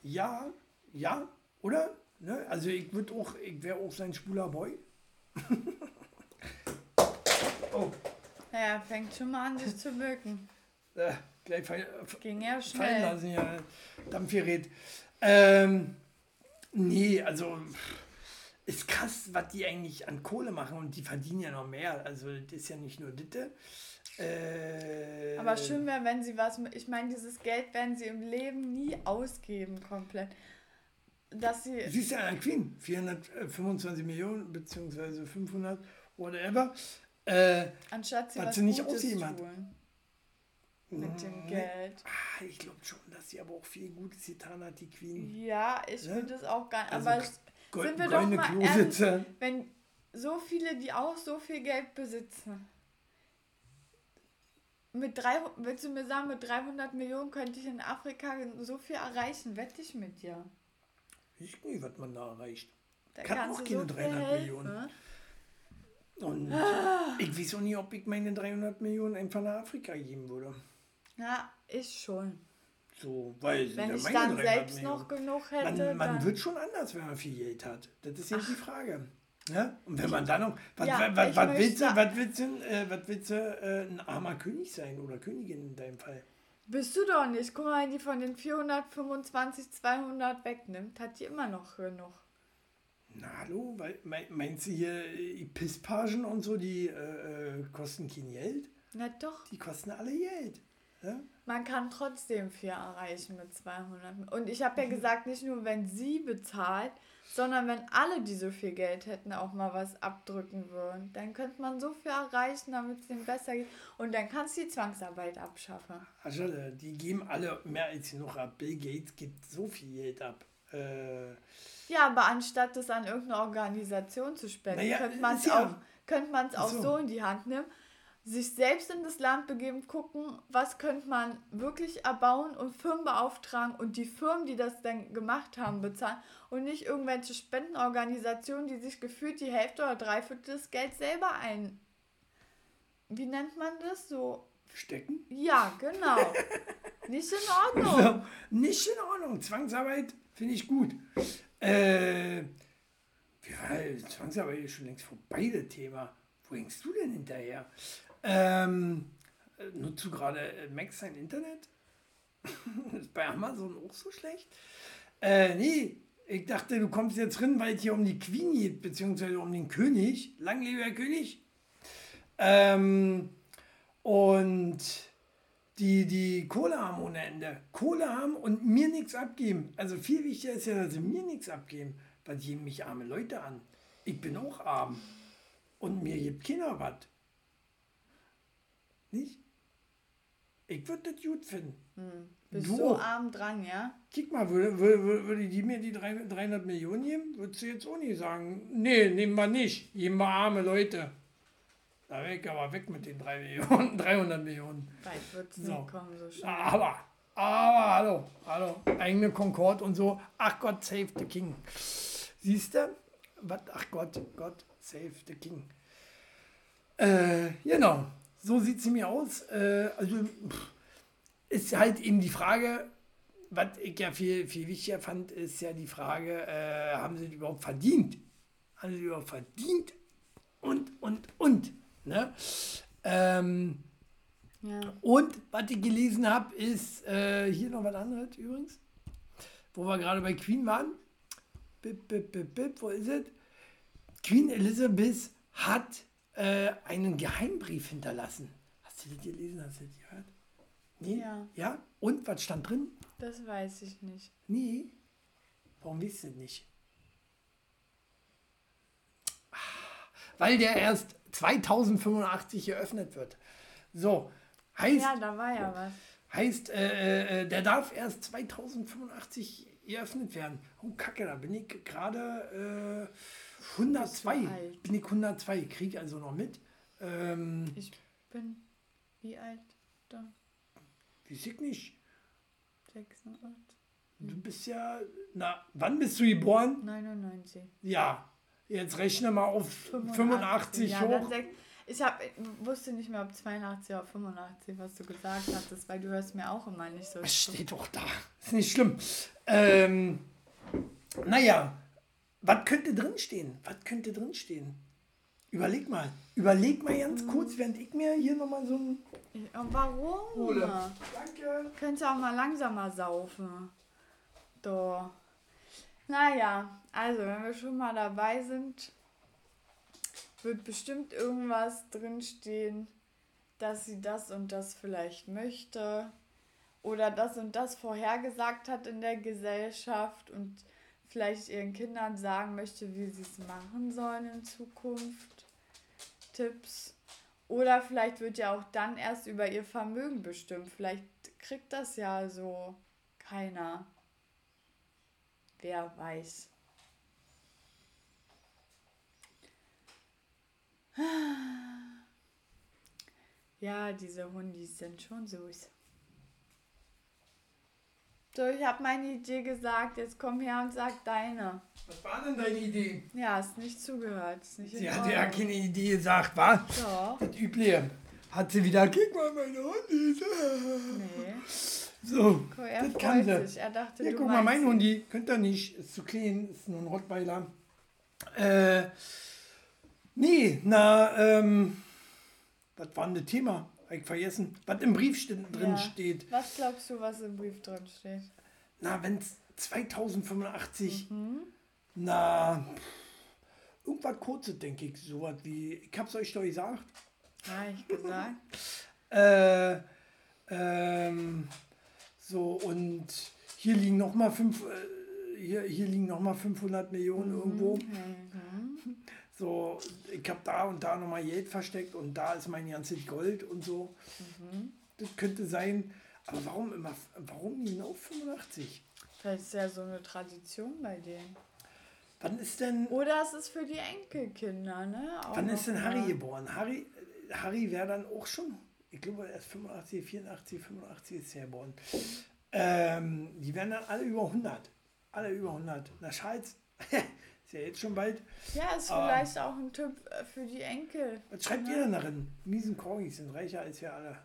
Ja, ja, oder? Ne? Also ich würde auch, ich wäre auch sein schwuler Boy. oh,
Naja, fängt schon mal an, sich zu mögen.
Äh, gleich fall,
Ging ja
fallen
schnell.
lassen, ja. Dampfgerät. Ähm, nee, also ist krass, was die eigentlich an Kohle machen und die verdienen ja noch mehr. Also das ist ja nicht nur Ditte. Äh,
Aber schön wäre, wenn sie was. Ich meine, dieses Geld werden sie im Leben nie ausgeben, komplett. Dass sie.
Siehst du an der Queen, 425 Millionen beziehungsweise 500, whatever. Äh,
Anstatt sie
Was
was,
sie nicht
Gutes
ausgegeben hat.
tun. Mit dem
nee.
Geld.
Ah, ich glaube schon, dass sie aber auch viel Gutes getan hat, die Queen.
Ja, ich
Ne?
finde es auch gar nicht.
Also
aber
Gold-
sind wir doch mal
Klositze.
ehrlich, wenn so viele, die auch so viel Geld besitzen. Mit drei, willst du mir sagen, mit 300 Millionen könnte ich in Afrika so viel erreichen? Wette ich mit dir.
Ich weiß nicht, was man da erreicht.
Da
Kann auch keine
so
300
viel helfen.
Millionen. Und
Ah.
ich weiß auch nicht, ob ich meine 300 Millionen einfach nach Afrika geben würde.
Ja, ich schon.
So, weil
Wenn ich dann
300
selbst noch genug hätte,
Man, man wird schon anders, wenn man viel Geld hat. Das ist jetzt die Frage. Ja? Und wenn man dann noch. Was,
Ja,
was, was, willst du, was willst du, äh, was willst du äh, ein armer König sein oder Königin in deinem Fall?
Bist du doch nicht. Guck mal, wenn die von den 425 200 wegnimmt, hat die immer noch genug.
Na hallo, weil, mein- meinst du hier äh, Pisspagen und so, die äh, äh, kosten kein Geld?
Na doch.
Die kosten alle Geld. Ja?
Man kann trotzdem viel erreichen mit 200. Und ich habe ja gesagt, nicht nur wenn sie bezahlt, sondern wenn alle, die so viel Geld hätten, auch mal was abdrücken würden. Dann könnte man so viel erreichen, damit es denen besser geht. Und dann kannst du die Zwangsarbeit abschaffen.
Aschale, die geben alle mehr als genug ab. Bill Gates gibt so viel Geld ab. Äh,
Ja, aber anstatt das an irgendeine Organisation zu spenden,
Naja,
könnte man es
ja-
auch, könnte auch
so.
so in die Hand nehmen, sich selbst in das Land begeben, gucken, was könnte man wirklich erbauen und Firmen beauftragen und die Firmen, die das dann gemacht haben, bezahlen und nicht irgendwelche Spendenorganisationen, die sich gefühlt die Hälfte oder Dreiviertel des Gelds selber ein... Wie nennt man das so?
stecken?
Ja, genau. nicht in Ordnung.
So, nicht in Ordnung. Zwangsarbeit finde ich gut. Äh, war, Zwangsarbeit ist schon längst vorbei, das Thema. Wo hängst du denn hinterher? Ähm, äh, nutzt du gerade äh, Max sein Internet? ist bei Amazon auch so schlecht? Äh, nee, ich dachte, du kommst jetzt drin, weil es hier um die Queen geht, beziehungsweise um den König. Lang lebe der König. Ähm, und die, die Kohle haben ohne Ende. Kohle haben und mir nichts abgeben. Also viel wichtiger ist ja, dass sie mir nichts abgeben. Weil die geben mich arme Leute an. Ich bin auch arm. Und mir gibt keiner was. Nicht? Ich würde das gut finden.
Bist
Du.
so arm dran, ja?
Kick mal, würde, würde, würde die mir die 300 300 Millionen geben, würdest du jetzt auch nicht sagen, nee, nehmen wir nicht, geben wir arme Leute. Da weg, aber weg mit den 3 Millionen, 300 Millionen.
Weit wird es
So.
nicht kommen, so schnell.
Aber, aber, hallo, hallo, eigene Concorde und so. Ach Gott, save the King. Siehst du? Was? Ach Gott, Gott, save the King. Äh, genau, so sieht sie mir aus. Äh, also, pff, ist halt eben die Frage, was ich ja viel, viel wichtiger fand, ist ja die Frage, äh, haben sie überhaupt verdient? Haben sie überhaupt verdient? Und, und, und. Ne? Ähm,
Ja.
und was ich gelesen habe, ist äh, hier noch was anderes übrigens, wo wir gerade bei Queen waren. Bip, bip, bip, bip, wo ist es? Queen Elizabeth hat äh, einen Geheimbrief hinterlassen. Hast du das gelesen? Hast du das gehört? Nee?
Ja.
Ja? Und was stand drin?
Das weiß ich nicht.
Nee. Warum wisst ihr nicht? Ah, Weil der erst 2085 eröffnet wird. So, heißt,
Ja, da war ja was.
heißt äh, äh, der darf erst 2085 eröffnet werden. Oh, Kacke, da bin ich gerade äh, 102.
Bist du alt?
Bin ich 102, krieg also noch mit. Ähm,
Ich bin wie alt? Da?
weiß ich nicht.
86?
Du bist ja, na, wann bist du geboren?
99.
Ja, jetzt rechne mal auf 85,
ja, dann
hoch.
Ich hab, ich wusste nicht mehr, ob 82 oder 85, was du gesagt hattest, weil du hörst mir auch immer nicht so
Es steht doch da. Ist nicht schlimm. Ähm, naja, was könnte drinstehen? Was könnte drinstehen? Überleg mal. Überleg mal ganz kurz, während ich mir hier nochmal so ein.
Ja, Warum?
Hole. Danke.
Könntest auch mal langsamer saufen. Doch. Naja, also wenn wir schon mal dabei sind, wird bestimmt irgendwas drinstehen, dass sie das und das vielleicht möchte. Oder das und das vorhergesagt hat in der Gesellschaft und vielleicht ihren Kindern sagen möchte, wie sie es machen sollen in Zukunft. Tipps. Oder vielleicht wird ja auch dann erst über ihr Vermögen bestimmt. Vielleicht kriegt das ja so keiner. Wer weiß. Ja, diese Hundis sind schon süß. So, ich habe meine Idee gesagt. Jetzt komm her und sag deine.
Was war denn deine Idee?
Ja, hast nicht zugehört. Ist nicht
Sie hatte ja keine Idee gesagt, was?
Doch,
Das Übliche. Hat sie wieder, guck mal, meine Hundis.
nee.
So,
Guck, er
das kann sie.
sich. Er dachte,
Ja, guck mal, mein. Hundi, könnt ihr nicht, ist zu klein, ist nur ein Rottweiler. Äh, nee, na, ähm, was war denn das Thema ich vergessen, was im Brief drin
Ja.
steht.
Was glaubst du, was im Brief drin steht?
Na, wenn es 2085,
Mhm.
na, pff, irgendwas kurzes, denke ich, sowas wie, ich hab's euch doch gesagt,
Habe ich gesagt.
Äh, ähm, so, und hier liegen nochmal fünf, äh, hier, hier liegen noch mal 500 Millionen irgendwo. So, ich habe da und da nochmal Geld versteckt und da ist mein ganzes Gold und so. Das könnte sein. Aber warum immer, warum genau 85?
Vielleicht ist ja so eine Tradition bei denen.
Wann ist denn,
Oder es ist für die Enkelkinder, ne? Auch
wann ist denn. Harry geboren? Harry, Harry wäre dann auch schon, ich glaube, er ist 85, 84, 85 ist er geboren. Ähm, die werden dann alle über 100. Alle über 100. Na, Schalz, ist ja jetzt schon bald.
Ja, ist
Aber-
vielleicht auch ein Tipp äh, für die Enkel.
Was schreibt ihr denn darin? Miesen Corgis sind reicher als wir alle.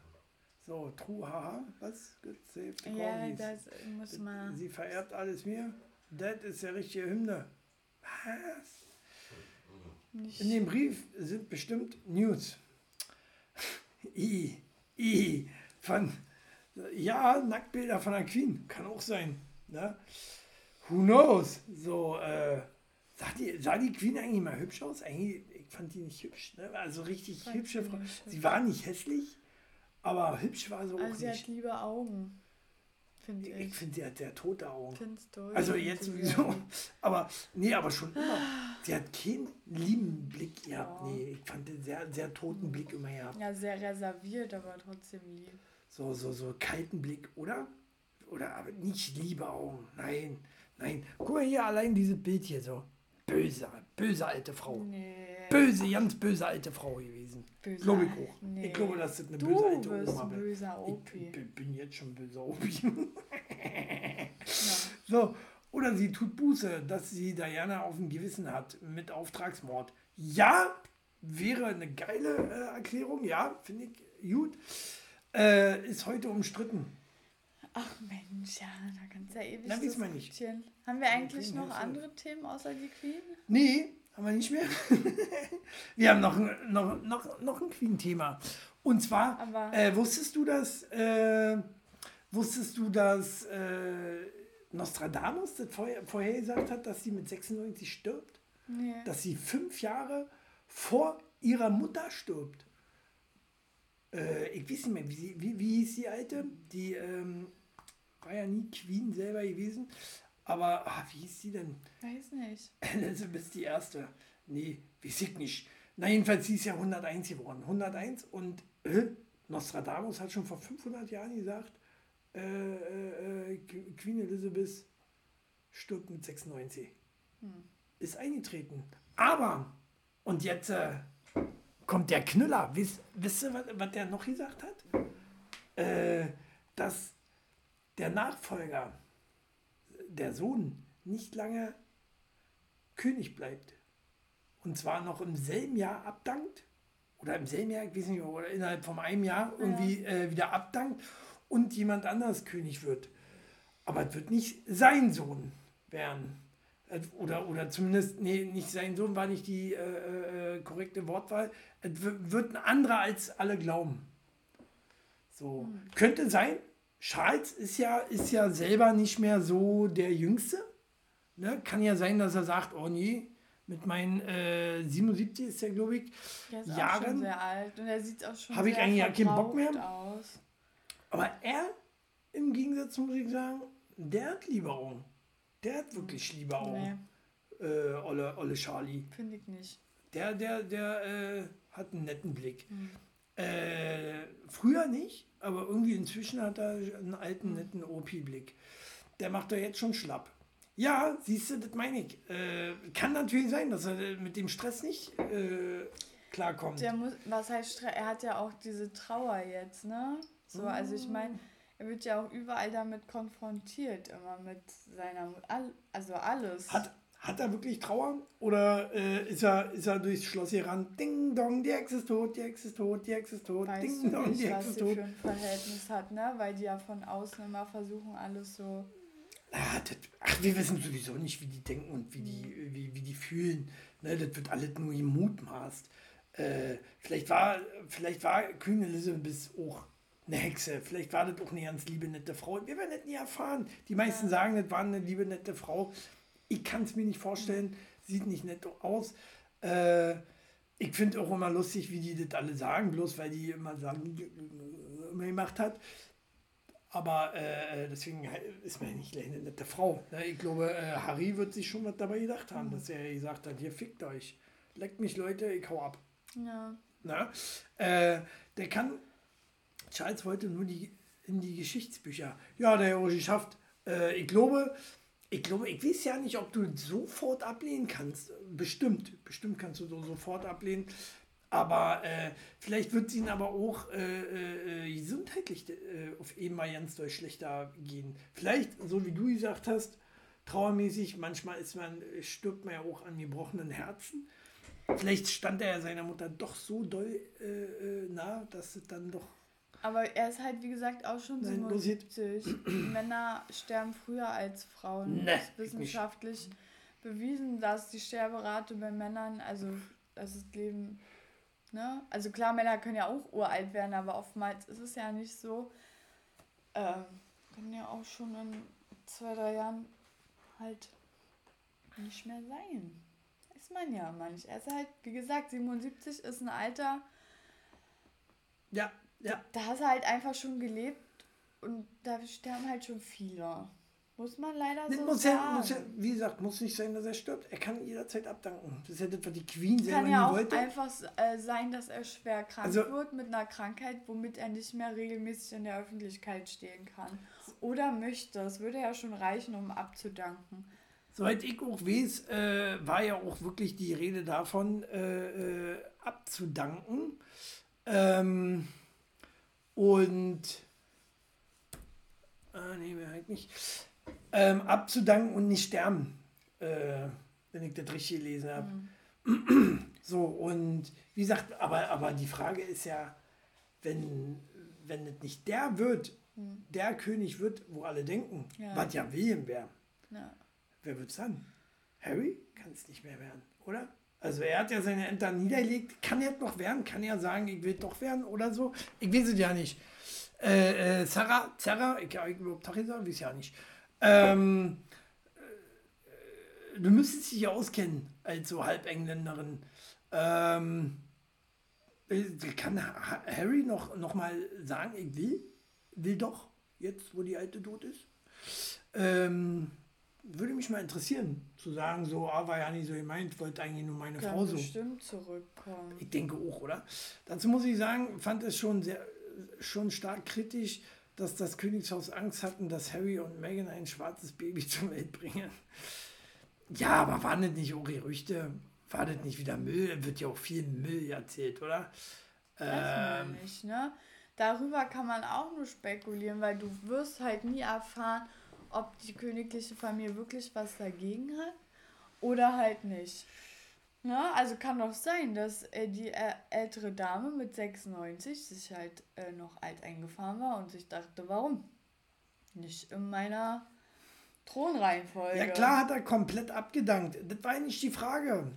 So, true, haha, was? Save the
Ja, das muss man.
Sie vererbt alles mir. Das ist der richtige Hymne. Was?
Nicht
In dem Brief sind bestimmt News. I, I, von, ja, Nacktbilder von der Queen, kann auch sein. Ne? Who knows? So, äh, sah die, sah die Queen eigentlich mal hübsch aus? Eigentlich, ich fand die nicht hübsch. Ne? Also richtig hübsche
sie
Frau.
nicht
Sie war nicht hässlich, aber hübsch war sie auch
Also sie hat
nicht.
liebe Augen. Finde
Ich
ich.
finde, sie hat sehr tote Augen.
Findest du?
Also jetzt sowieso. Aber nee, aber schon immer. Sie hat keinen lieben Blick gehabt.
Ja.
Nee, ich fand den sehr, sehr toten Blick immer gehabt.
Ja, sehr reserviert, aber trotzdem lieb.
So, so, so kalten Blick, oder? Oder aber nicht liebe Augen. Nein, nein. Guck mal hier allein dieses Bild hier so. Böse, böse alte Frau.
Nee.
Böse, ganz böse alte Frau gewesen.
Böse
Glaube ich auch.
nee.
Ich glaube, dass das eine
Du
böse alte
bist
Oma
böser
Ich
Opi.
bin jetzt schon böse Opi.
Ja.
So, oder sie tut Buße, dass sie Diana auf dem Gewissen hat mit Auftragsmord. Ja, wäre eine geile äh, Erklärung, ja, finde ich gut. Äh, ist heute umstritten.
Ach Mensch, ja, da kannst du ja ewig
Na, man nicht.
diskutieren. Haben wir eigentlich noch andere Themen außer die Queen?
Nee, haben wir nicht mehr. wir haben noch, ein- noch, noch, noch ein Queen-Thema. Und zwar, äh, wusstest du, dass, äh, wusstest du, dass äh, Nostradamus das vorher, vorhergesagt hat, dass sie mit 96 stirbt?
Nee.
dass sie fünf Jahre vor ihrer Mutter stirbt. Äh, ich weiß nicht mehr, wie, sie, wie, wie hieß die alte? Die ähm, war ja nie Queen selber gewesen. Aber ah, wie hieß sie denn?
Weiß nicht.
Elizabeth die Erste. Nee, weiß ich nicht. Na, jedenfalls, sie ist ja 101 geworden. 101 und äh, Nostradamus hat schon vor 500 Jahren gesagt, äh, äh, äh, Queen Elizabeth stirbt mit 96. Ist eingetreten. Aber, und jetzt äh, kommt der Knüller. Wisst, wisst ihr, was, was der noch gesagt hat? Äh, dass der Nachfolger, der Sohn, nicht lange König bleibt. Und zwar noch im selben Jahr abdankt. Oder im selben Jahr, ich weiß nicht, oder innerhalb von einem Jahr irgendwie äh, wieder abdankt und jemand anderes König wird. Aber es wird nicht sein Sohn werden. Äh, Oder, oder zumindest, nee, nicht sein Sohn war nicht die äh, äh, korrekte Wortwahl. Es wird ein anderer als alle glauben. So. Könnte sein. Charles ist ja, ist ja selber nicht mehr so der Jüngste. Ne? Kann ja sein, dass er sagt, oh nee, mit meinen äh, 77 ist er, glaube ich.
Der ist auch
Jahren?
schon sehr alt und er sieht auch schon
Hab ich eigentlich ja keinen Bock mehr?
aus.
Aber er, im Gegensatz muss ich sagen, der hat liebe Augen. Der hat wirklich liebe Augen.
Nee,
Äh, Olle, Olle Charlie.
finde ich nicht.
Der, der, der äh, hat einen netten Blick.
Hm.
Äh, früher nicht, aber irgendwie inzwischen hat er einen alten,
Hm.
netten OP-Blick. Der macht er jetzt schon schlapp. Ja, siehst du, das meine ich. Äh, kann natürlich sein, dass er mit dem Stress nicht äh, klarkommt.
Der muss, was heißt, Stre- er hat ja auch diese Trauer jetzt, ne? So, also ich meine, er wird ja auch überall damit konfrontiert, immer mit seiner, also alles.
Hat, hat er wirklich Trauer? Oder äh, ist, er, ist er durchs Schloss gerannt? Ding dong, die Ex ist tot, die Ex ist tot, die Ex ist tot,
Weißt
ding dong,
nicht,
die Ex ist tot.
für ein Verhältnis hat, ne? Weil die ja von außen immer versuchen, alles so.
Ah, das, ach, wir wissen sowieso nicht, wie die denken und wie die, wie, wie die fühlen. Ne, das wird alles nur gemutmaßt. äh, vielleicht, war, vielleicht war Queen Elizabeth auch eine Hexe. Vielleicht war das auch eine ganz liebe, nette Frau. Wir werden das nie erfahren. Die meisten sagen, das war eine liebe, nette Frau. Ich kann es mir nicht vorstellen. Sieht nicht nett aus. Äh, ich finde auch immer lustig, wie die das alle sagen, bloß weil die immer sagen, immer gemacht hat. Aber äh, deswegen ist man ja nicht eine nette Frau. Ne? Ich glaube, äh, Harry wird sich schon was dabei gedacht haben, dass er gesagt hat, hier fickt euch. Leckt mich, Leute, ich hau ab.
Ja.
Na? Äh, der kann, Charles wollte nur die, in die Geschichtsbücher. Ja, der hat geschafft. Äh, ich glaube, ich glaube, ich weiß ja nicht, ob du sofort ablehnen kannst. Bestimmt, bestimmt kannst du so sofort ablehnen. Aber äh, vielleicht wird es ihnen aber auch äh, äh, gesundheitlich äh, auf eben mal ganz doll schlechter gehen. Vielleicht, so wie du gesagt hast, trauermäßig, manchmal ist man, stirbt man ja auch an gebrochenen Herzen. Vielleicht stand er ja seiner Mutter doch so doll äh, äh, nah, dass es dann doch.
Aber er ist halt, wie gesagt, auch schon
Nein, los jetzt.
77. Männer sterben früher als Frauen.
Ne,
es ist wissenschaftlich bewiesen, dass die Sterberate bei Männern, also das ist Leben, ne? Also klar, Männer können ja auch uralt werden, aber oftmals ist es ja nicht so. Ähm, können ja auch schon in zwei, drei Jahren halt nicht mehr sein. Weiß man ja manch. Er ist halt, wie gesagt, 77 ist ein Alter,
Ja, ja.
da hast du halt einfach schon gelebt und da sterben halt schon viele. Muss man leider
Das
so
muss
sagen.
ja, muss ja, wie gesagt, muss nicht sein, dass er stirbt. Er kann jederzeit abdanken. Das ist ja das, was die Queen selber
kann ja auch
wollte.
einfach äh, sein, dass er schwer krank
Also-
wird mit einer Krankheit, womit er nicht mehr regelmäßig in der Öffentlichkeit stehen kann. Oder möchte. Es würde ja schon reichen, um abzudanken.
Soweit ich auch weiß, äh, war ja auch wirklich die Rede davon, äh, äh, abzudanken. Ähm, und. Ah, nee, halt nicht. Ähm, abzudanken und nicht sterben. Äh, wenn ich das richtig gelesen habe. So, und wie gesagt, aber, aber die Frage ist ja, wenn, wenn es nicht der wird, der König wird, wo alle denken,
Ja.
was ja William wäre.
Ja.
Wer wird's dann? Harry? Kann es nicht mehr werden, oder? Also er hat ja seine Ämter niedergelegt. Kann er noch werden? Kann er sagen, ich will doch werden oder so? Ich weiß es ja nicht. Äh, äh, Sarah, Sarah, ich Tag gesagt, weiß ja nicht. Ähm, äh, du müsstest dich ja auskennen als so Halbengländerin. Ähm, äh, kann Ha- Harry noch, noch mal sagen, ich will? Will doch, jetzt wo die Alte tot ist? Ähm, würde mich mal interessieren, zu sagen, so, ah, war ja nicht so gemeint, wollte eigentlich nur meine
Kann
Frau so.
bestimmt zurückkommen.
Ich denke auch, oder? Dazu muss ich sagen, fand es schon sehr, schon stark kritisch, dass das Königshaus Angst hatten, dass Harry und Meghan ein schwarzes Baby zur Welt bringen. Ja, aber waren das nicht auch Gerüchte? War das nicht wieder Müll? Wird ja auch viel Müll erzählt, oder? Ähm,
nicht, ne? Darüber kann man auch nur spekulieren, weil du wirst halt nie erfahren, ob die königliche Familie wirklich was dagegen hat oder halt nicht. Ne? Also kann doch sein, dass äh, die äh, ältere Dame mit 96 sich halt äh, noch alt eingefahren war und sich dachte, warum? Nicht in meiner Thronreihenfolge.
Ja, klar hat er komplett abgedankt. Das war ja nicht die Frage.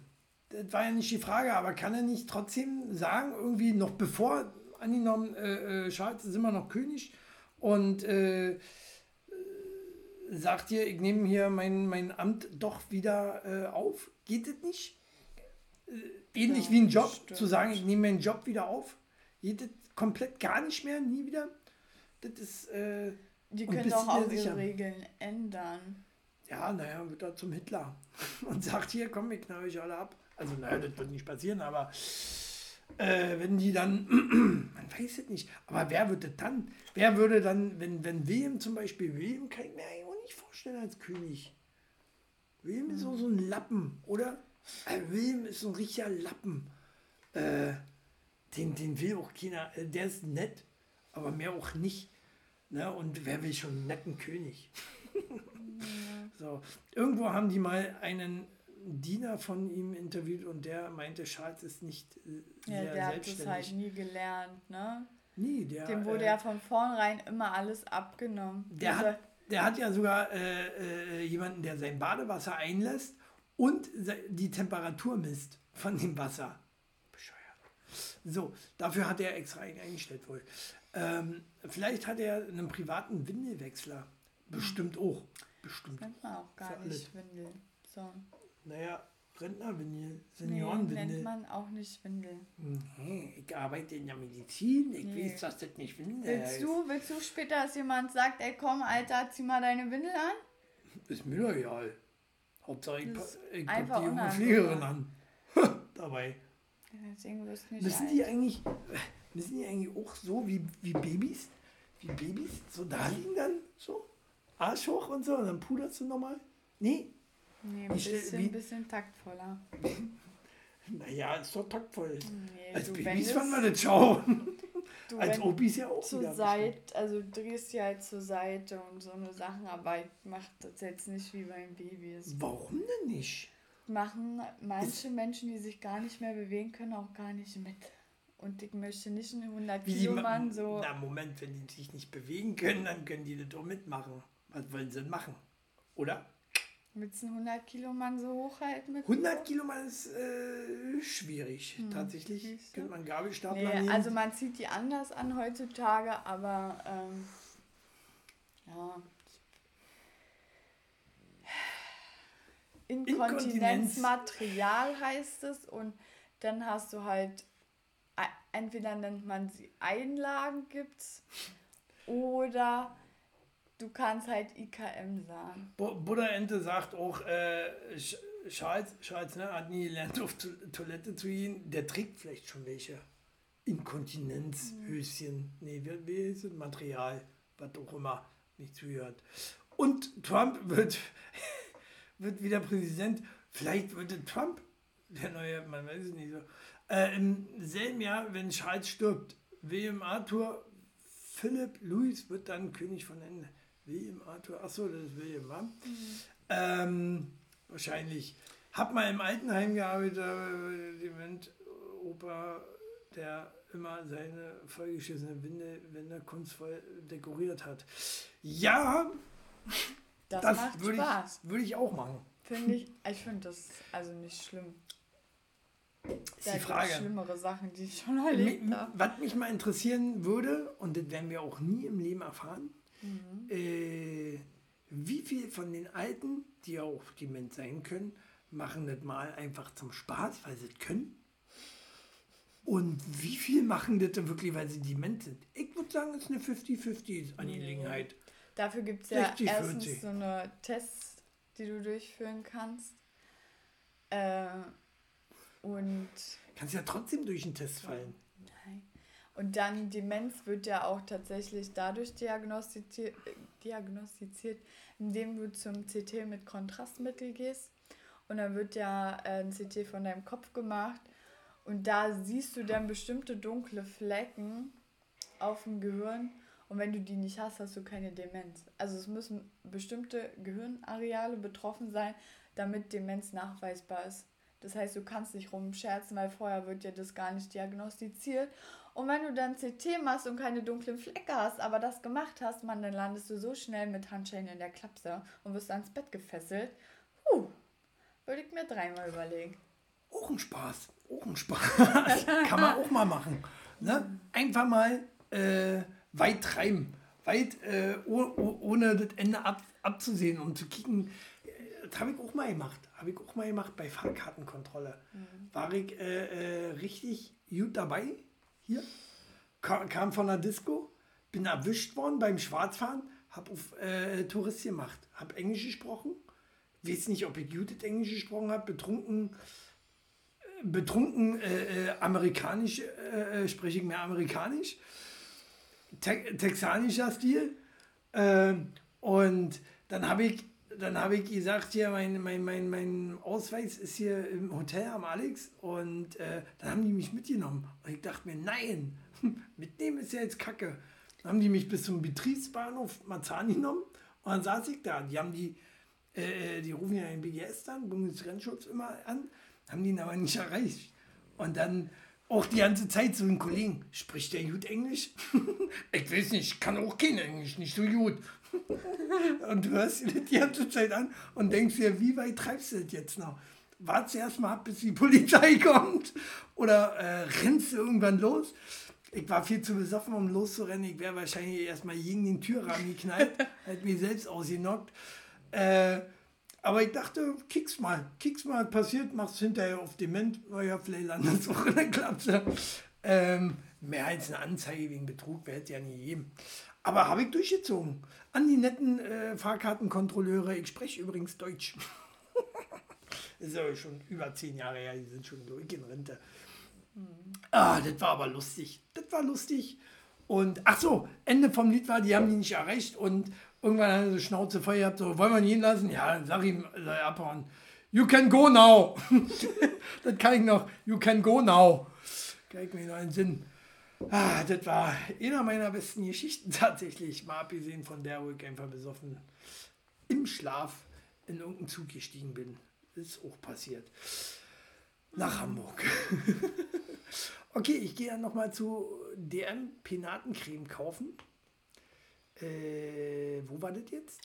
Das war ja nicht die Frage, aber kann er nicht trotzdem sagen, irgendwie noch bevor, angenommen, äh, äh, Charles ist immer noch König und äh, sagt hier, ich nehme hier mein, mein Amt doch wieder äh, auf. Geht das nicht? Äh, ähnlich
Ja,
wie ein Job,
stimmt.
zu sagen, ich nehme meinen Job wieder auf. Geht das komplett gar nicht mehr, nie wieder? Das ist, äh,
die können doch auch ihre Regeln ändern.
ja, naja, wird er zum Hitler und sagt, hier, komm, ich knall euch alle ab. Also, naja, das wird nicht passieren, aber äh, wenn die dann, man weiß es nicht, aber wer würde dann, wer würde dann, wenn, wenn William zum Beispiel, William kann ich mir eigentlich auch nicht vorstellen als König. William ist so, so ein Lappen, oder? Äh, William ist so ein richtiger Lappen. Äh, den, den will auch keiner, äh, der ist nett, aber mehr auch nicht. Ne? Und wer will schon einen netten König? So, irgendwo haben die mal einen Diener von ihm interviewt und der meinte, Charles ist nicht äh,
Ja,
sehr
der hat es
selbstständig.
halt nie gelernt, ne?
Nie, der,
Dem wurde
äh,
ja von vornherein immer alles abgenommen.
der,
Diese-
hat, der hat ja sogar äh, äh, jemanden, der sein Badewasser einlässt und die Temperatur misst von dem Wasser. Bescheuert. So, dafür hat er extra einen eingestellt wohl. Ähm, vielleicht hat er einen privaten Windelwechsler. Bestimmt auch. Bestimmt.
Nennt man auch gar nicht Windel. So.
Naja, Rentnerwindel,
Nee,
Seniorenwindel.
nennt man auch nicht Windel.
Nee, ich arbeite in der Medizin, ich
Nee.
weiß, dass das nicht Windel
Willst
heißt.
du, willst du später, dass jemand sagt, ey komm, Alter, zieh mal deine Windel an?
Ist mir doch egal. Hauptsache ich, ich die junge. Pflegerin an. Dabei.
Deswegen wirst du nicht
Müssen
alt.
die eigentlich, müssen die eigentlich auch so wie, wie Babys, wie Babys so da liegen dann so? Arsch hoch und so und dann puderst du nochmal? Nee,
Nee, ein bisschen,
wie-
bisschen taktvoller.
naja, ist doch taktvoll.
Nee,
Als Babys fand man das schauen.
du
Als Opis ja auch
zur. Seite, also du drehst die halt zur Seite und so eine Sachen, aber ich mach das jetzt nicht wie beim Baby.
Warum denn nicht?
machen manche Menschen, die sich gar nicht mehr bewegen können, auch gar nicht mit. Und ich möchte nicht einen 100
Wie die
Kilo
ma-
Mann so.
Na, Moment, wenn die sich nicht bewegen können, dann können die das doch mitmachen. Was wollen sie denn machen? Oder?
Willst du einen 100 Kilo Mann so hochhalten mit?
100 Kilo mal ist äh, schwierig. Tatsächlich
Hm, siehst du?
könnte man Gabelstapler
Nee,
nehmen.
also man zieht die anders an heutzutage, aber ähm, ja. Inkontinenzmaterial heißt es und dann hast du halt e- entweder nennt man sie Einlagen gibt's oder du kannst halt IKM sagen.
Bu- Buddha-Ente sagt auch, äh, Charles, Charles ne, hat nie gelernt, auf to Toilette zu gehen. Der trägt vielleicht schon welche. Inkontinenzhöschen. Nee, wie, wie ist das? Material, was auch immer, nicht zuhört. Und Trump wird, wird wieder Präsident. Vielleicht wird es Trump, der neue, man weiß es nicht so. Äh, Im selben Jahr, wenn Charles stirbt, William Arthur Philipp Louis wird dann König von Ende. William Arthur, achso, das ist William, wa? Ähm, wahrscheinlich. Hab mal im Altenheim gearbeitet, Dement Opa, der immer seine vollgeschissene Winde, Wände kunstvoll dekoriert hat. Ja,
Das,
das
macht
würde
Spaß.
ich, würde ich auch machen.
Finde ich, ich finde das also nicht schlimm.
Ist
Da
die Frage.
schlimmere Sachen, die ich schon erlebt habe.
Was mich mal interessieren würde, und das werden wir auch nie im Leben erfahren,
Mhm.
äh, wie viel von den Alten, die ja auch dement sein können, machen das mal einfach zum Spaß, weil sie es können? Und wie viel machen das denn wirklich, weil sie dement sind? Ich würde sagen, es ist eine 50-50-Angelegenheit.
Dafür gibt es ja
60,
erstens
40.
so eine Tests, die du durchführen kannst. Äh, und,
Kannst ja trotzdem durch den Test fallen.
Und dann Demenz wird ja auch tatsächlich dadurch diagnostiziert, diagnostiziert, indem du zum CT mit Kontrastmittel gehst. Und dann wird ja äh, ein CT von deinem Kopf gemacht. Und da siehst du dann bestimmte dunkle Flecken auf dem Gehirn. Und wenn du die nicht hast, hast du keine Demenz. Also es müssen bestimmte Gehirnareale betroffen sein, damit Demenz nachweisbar ist. Das heißt, du kannst nicht rumscherzen, weil vorher wird ja das gar nicht diagnostiziert. Und wenn du dann CT machst und keine dunklen Flecke hast, aber das gemacht hast, man, dann landest du so schnell mit Handschellen in der Klapse und wirst ans Bett gefesselt. Puh, würde ich mir dreimal überlegen.
Auch ein Spaß. Auch ein Spaß. Kann man auch mal machen. Ne? Einfach mal äh, weit treiben. Weit, äh, oh, oh, ohne das Ende ab, abzusehen, um zu kicken. Das habe ich auch mal gemacht. Habe ich auch mal gemacht bei Fahrkartenkontrolle. War ich äh, äh, richtig gut dabei. Hier. Kam, kam von der Disco. Bin erwischt worden beim Schwarzfahren. Habe auf äh, Tourist gemacht. Habe Englisch gesprochen. Weiß nicht, ob ich das Englisch gesprochen habe. Betrunken betrunken äh, äh, amerikanisch, äh, äh, spreche ich mehr amerikanisch, te texanischer Stil. Ähm, und dann habe ich, dann habe ich gesagt, hier, mein, mein, mein, mein Ausweis ist hier im Hotel am Alex. Und äh, dann haben die mich mitgenommen. Und ich dachte mir, nein, mitnehmen ist ja jetzt Kacke. Dann haben die mich bis zum Betriebsbahnhof Marzahn genommen. Und dann saß ich da. Die haben die, äh, die rufen ja den BGS dann, Bundesgrenzschutz immer an, haben die ihn aber nicht erreicht. Und dann auch die ganze Zeit so ein Kollegen, spricht der gut Englisch? ich weiß nicht, ich kann auch kein Englisch, nicht so gut. und du hörst dir die ganze Zeit an und denkst dir, wie weit treibst du das jetzt noch? wartest du erstmal ab, bis die Polizei kommt oder äh, rennst du irgendwann los? Ich war viel zu besoffen, um loszurennen. Ich wäre wahrscheinlich erstmal gegen den Türrahmen geknallt, hätte mich selbst ausgenockt. Äh, aber ich dachte, kick's mal, kick's mal, passiert, mach's hinterher auf Dement. Naja, vielleicht landet es auch in der Klapse. Ähm, mehr als eine Anzeige wegen Betrug wäre es ja nie gegeben. Aber habe ich durchgezogen. An die netten äh, Fahrkartenkontrolleure. Ich spreche übrigens Deutsch. das ist aber schon über zehn Jahre her, die sind schon durch in Rente. Ah, das war aber lustig. Das war lustig. Und ach so, Ende vom Lied war, die haben die nicht erreicht und irgendwann haben sie Schnauze voll gehabt, so, wollen wir ihn lassen? Ja, dann sag ihm, er abhauen. You can go now. das kann ich noch. You can go now. Ich mir noch einen Sinn. Ah, das war einer meiner besten Geschichten tatsächlich. Mal abgesehen von der, wo ich einfach besoffen im Schlaf in irgendeinen Zug gestiegen bin. Ist auch passiert. Nach Hamburg. okay, ich gehe dann nochmal zu DM Penatencreme kaufen. Äh, wo war das jetzt?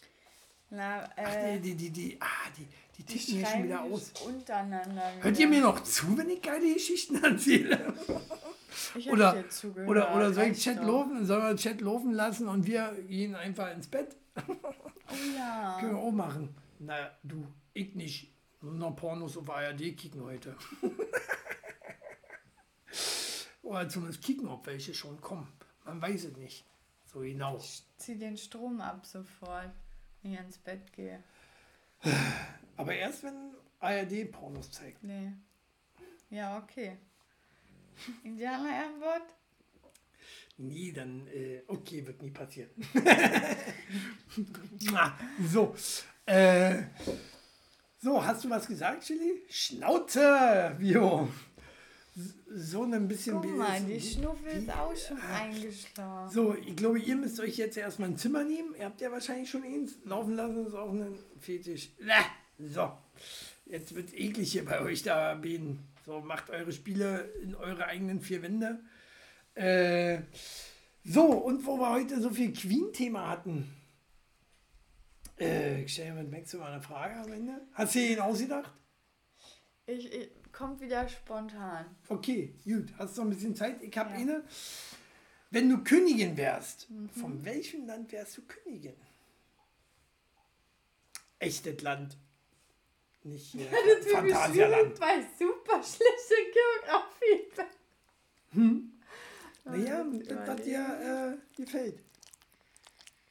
Na,
Ach,
äh,
die, die, die, die, ah, die, die ticken hier schon wieder aus.
untereinander.
Hört ihr mir noch zu, wenn ich geile Geschichten erzähle?
Ich hab
Oder,
dir zugehört,
oder, oder soll ich
reicht
Chat
doch.
laufen? Sollen wir Chat laufen lassen und wir gehen einfach ins Bett?
Oh ja.
Können wir auch machen. Na, du, ich nicht. Nur noch Pornos auf ARD kicken heute. Oder zumindest kicken, ob welche schon kommen. Man weiß es nicht. So genau.
Zieh den Strom ab sofort, wenn ich ins Bett gehe.
Aber erst wenn ARD Pornos zeigt.
Nee. Ja, okay. Indianer-Ehrenwort?
Nie, dann, äh, okay, wird nie passieren. Na, so, äh, so, hast du was gesagt, Chili? Schnauze, Vio. So ein bisschen
Guck mal, die. Schnuffel ist auch schon eingeschlafen.
So, ich glaube, ihr müsst euch jetzt erstmal ein Zimmer nehmen. Ihr habt ja wahrscheinlich schon eins. Laufen lassen ist auch ein Fetisch. So, jetzt wird eklig hier bei euch da beten. So, macht eure Spiele in eure eigenen vier Wände. Äh, so, und wo wir heute so viel Queen-Thema hatten. Äh, ich stelle mit Max mal eine Frage am Ende. Hast du ihn ausgedacht?
Ich, ich, kommt wieder spontan.
Okay, gut. Hast du noch ein bisschen Zeit? Ich habe
Ja.
eine. Wenn du Königin wärst, von welchem Land wärst du Königin? Echtes Land. Nicht hier Phantasialand.
Bei super schlechte Geografie.
Naja,
muss ich
das, was dir äh, gefällt.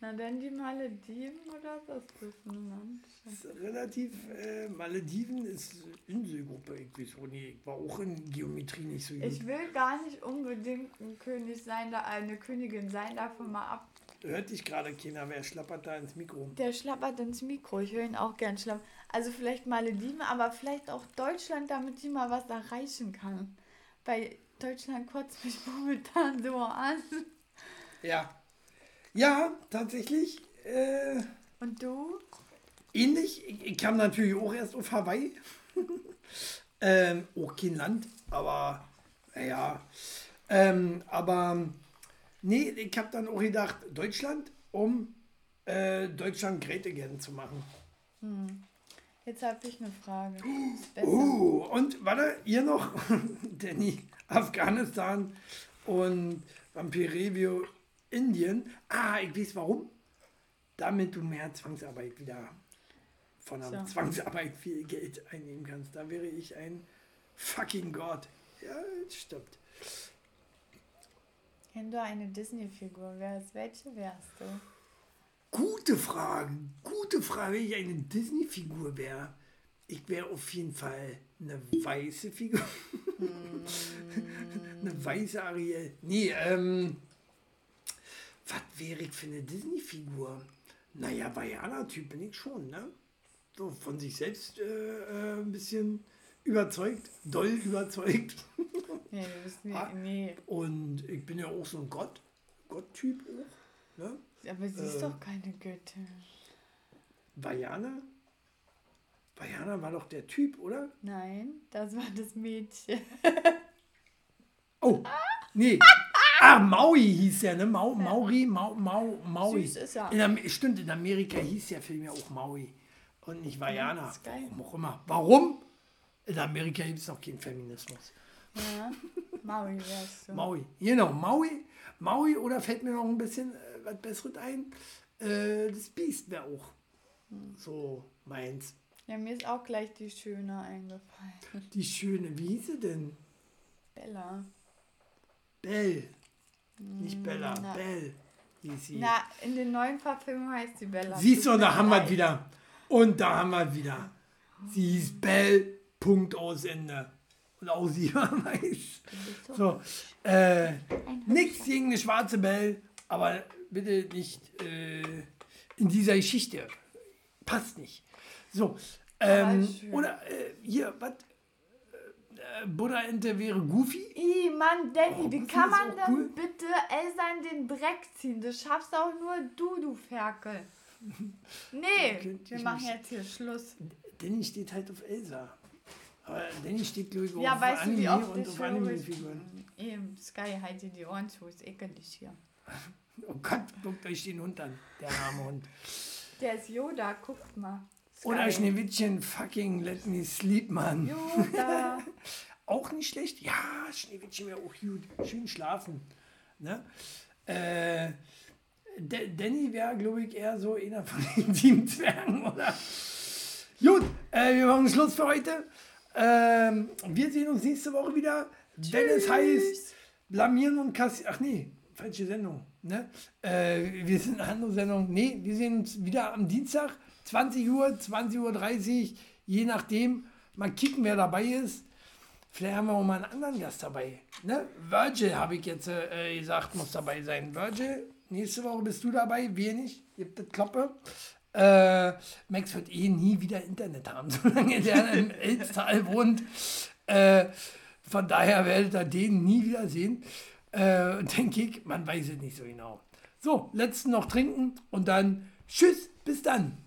Na dann die Malediven oder das Land?
Das ist relativ, äh, Malediven ist Inselgruppe. Ich weiß auch nicht, ich war auch in Geometrie nicht so gut.
Ich will gar nicht unbedingt ein König sein, da eine Königin sein, davon mal ab.
Hört dich gerade keiner, wer schlappert da ins Mikro?
Der schlappert ins Mikro, ich höre ihn auch gern schlappern. Also vielleicht Malediven, aber vielleicht auch Deutschland, damit sie mal was erreichen kann. Bei Deutschland kotzt mich momentan so an.
Ja. Ja, tatsächlich. Äh,
Und du?
ähnlich. Ich, kam natürlich auch erst auf Hawaii. ähm, auch kein Land, aber naja. Ähm, aber nee, ich habe dann auch gedacht, Deutschland, um äh, Deutschland great again zu machen.
Jetzt habe ich eine Frage.
Uh, und warte, ihr noch? Danny, Afghanistan und Vampirevio, Indien. Ah, ich weiß warum. Damit du mehr Zwangsarbeit wieder von der
So.
Zwangsarbeit viel Geld einnehmen kannst. Da wäre ich ein fucking Gott. Ja, stimmt.
Wenn du eine Disney-Figur wärst, welche wärst du?
Gute Frage. Gute Frage, wenn ich eine Disney-Figur wäre. Ich wäre auf jeden Fall eine weiße Figur. eine weiße Ariel. Nee, ähm. Was wäre ich für eine Disney-Figur? Naja, Vajana-Typ bin ich schon, ne? So von sich selbst äh, äh, ein bisschen überzeugt, doll überzeugt.
Nee, du bist nie,
Ah.
nee.
Und ich bin ja auch so ein Gott. Gott-Typ auch. Ne?
Aber sie ist
Äh.
doch keine Göttin.
Vajana? Vajana war doch der Typ, oder?
Nein, das war das Mädchen.
Oh, nee. Ah, Maui hieß der, ne? Mau, Mauri, Mau, Mau, Maui.
Süß ist er.
In stimmt, in Amerika hieß der Film ja auch Maui. Und nicht Vajana.
ist geil.
Warum auch immer. Warum? In Amerika gibt es noch keinen Feminismus.
Ja. Maui wärst du.
Maui. Genau, Maui. Maui oder fällt mir noch ein bisschen äh, was Besseres ein? Äh, das Biest wäre auch so meins.
Ja, mir ist auch gleich die Schöne eingefallen.
Die schöne, wie hieß sie denn?
Bella.
Belle. Nicht Bella,
na.
Belle hieß sie.
Na, in den neuen Verfilmungen heißt sie Bella.
Siehst du, und da haben wir es wieder. Und da haben wir es wieder. Sie hieß Belle, Punkt aus Ende. Und auch sie war weiß. So, äh, nichts gegen eine schwarze Belle, aber bitte nicht äh, in dieser Geschichte. Passt nicht. So, ähm, oder äh, hier, was? Äh, Buddha-Ente wäre Goofy?
Ih, Mann, Danny,
Oh,
wie kann man denn
cool.
bitte Elsa in den Dreck ziehen? Das schaffst auch nur du, du Ferkel. Nee, wir machen jetzt hier Schluss.
Danny steht halt auf Elsa. Aber Danny steht, glaube ich,
Ja,
auf
weißt du, wie
Anime
oft
und auf Anime-Figuren.
Eben, Sky, halt dir die Ohren zu, ist ekelig hier.
Oh Gott, guckt euch den Hund an, der arme Hund.
Der ist Yoda, guckt mal.
Oder Schneewittchen, fucking let me sleep, Mann. Auch nicht schlecht. Ja, Schneewittchen wäre auch gut. Schön schlafen. Ne? Äh, Da- Danny wäre, glaube ich, eher so einer von den sieben Zwergen, oder? Gut, äh, wir machen Schluss für heute. Ähm, wir sehen uns nächste Woche wieder, wenn es heißt Blamieren und Kassieren. Ach nee, falsche Sendung. Ne? Äh, wir sind eine andere Sendung. Nee, wir sehen uns wieder am Dienstag, 20 Uhr, 20.30 Uhr, je nachdem. Mal kicken, wer dabei ist. Vielleicht haben wir auch mal einen anderen Gast dabei. Ne? Virgil habe ich jetzt äh, gesagt, muss dabei sein. Virgil, nächste Woche bist du dabei, wir nicht. Gibt das Kloppe. Äh, Max wird eh nie wieder Internet haben, solange der im Elztal wohnt. Äh, von daher werdet ihr den nie wieder sehen. Äh, denke ich, man weiß es nicht so genau. So, letzten noch trinken und dann tschüss, bis dann.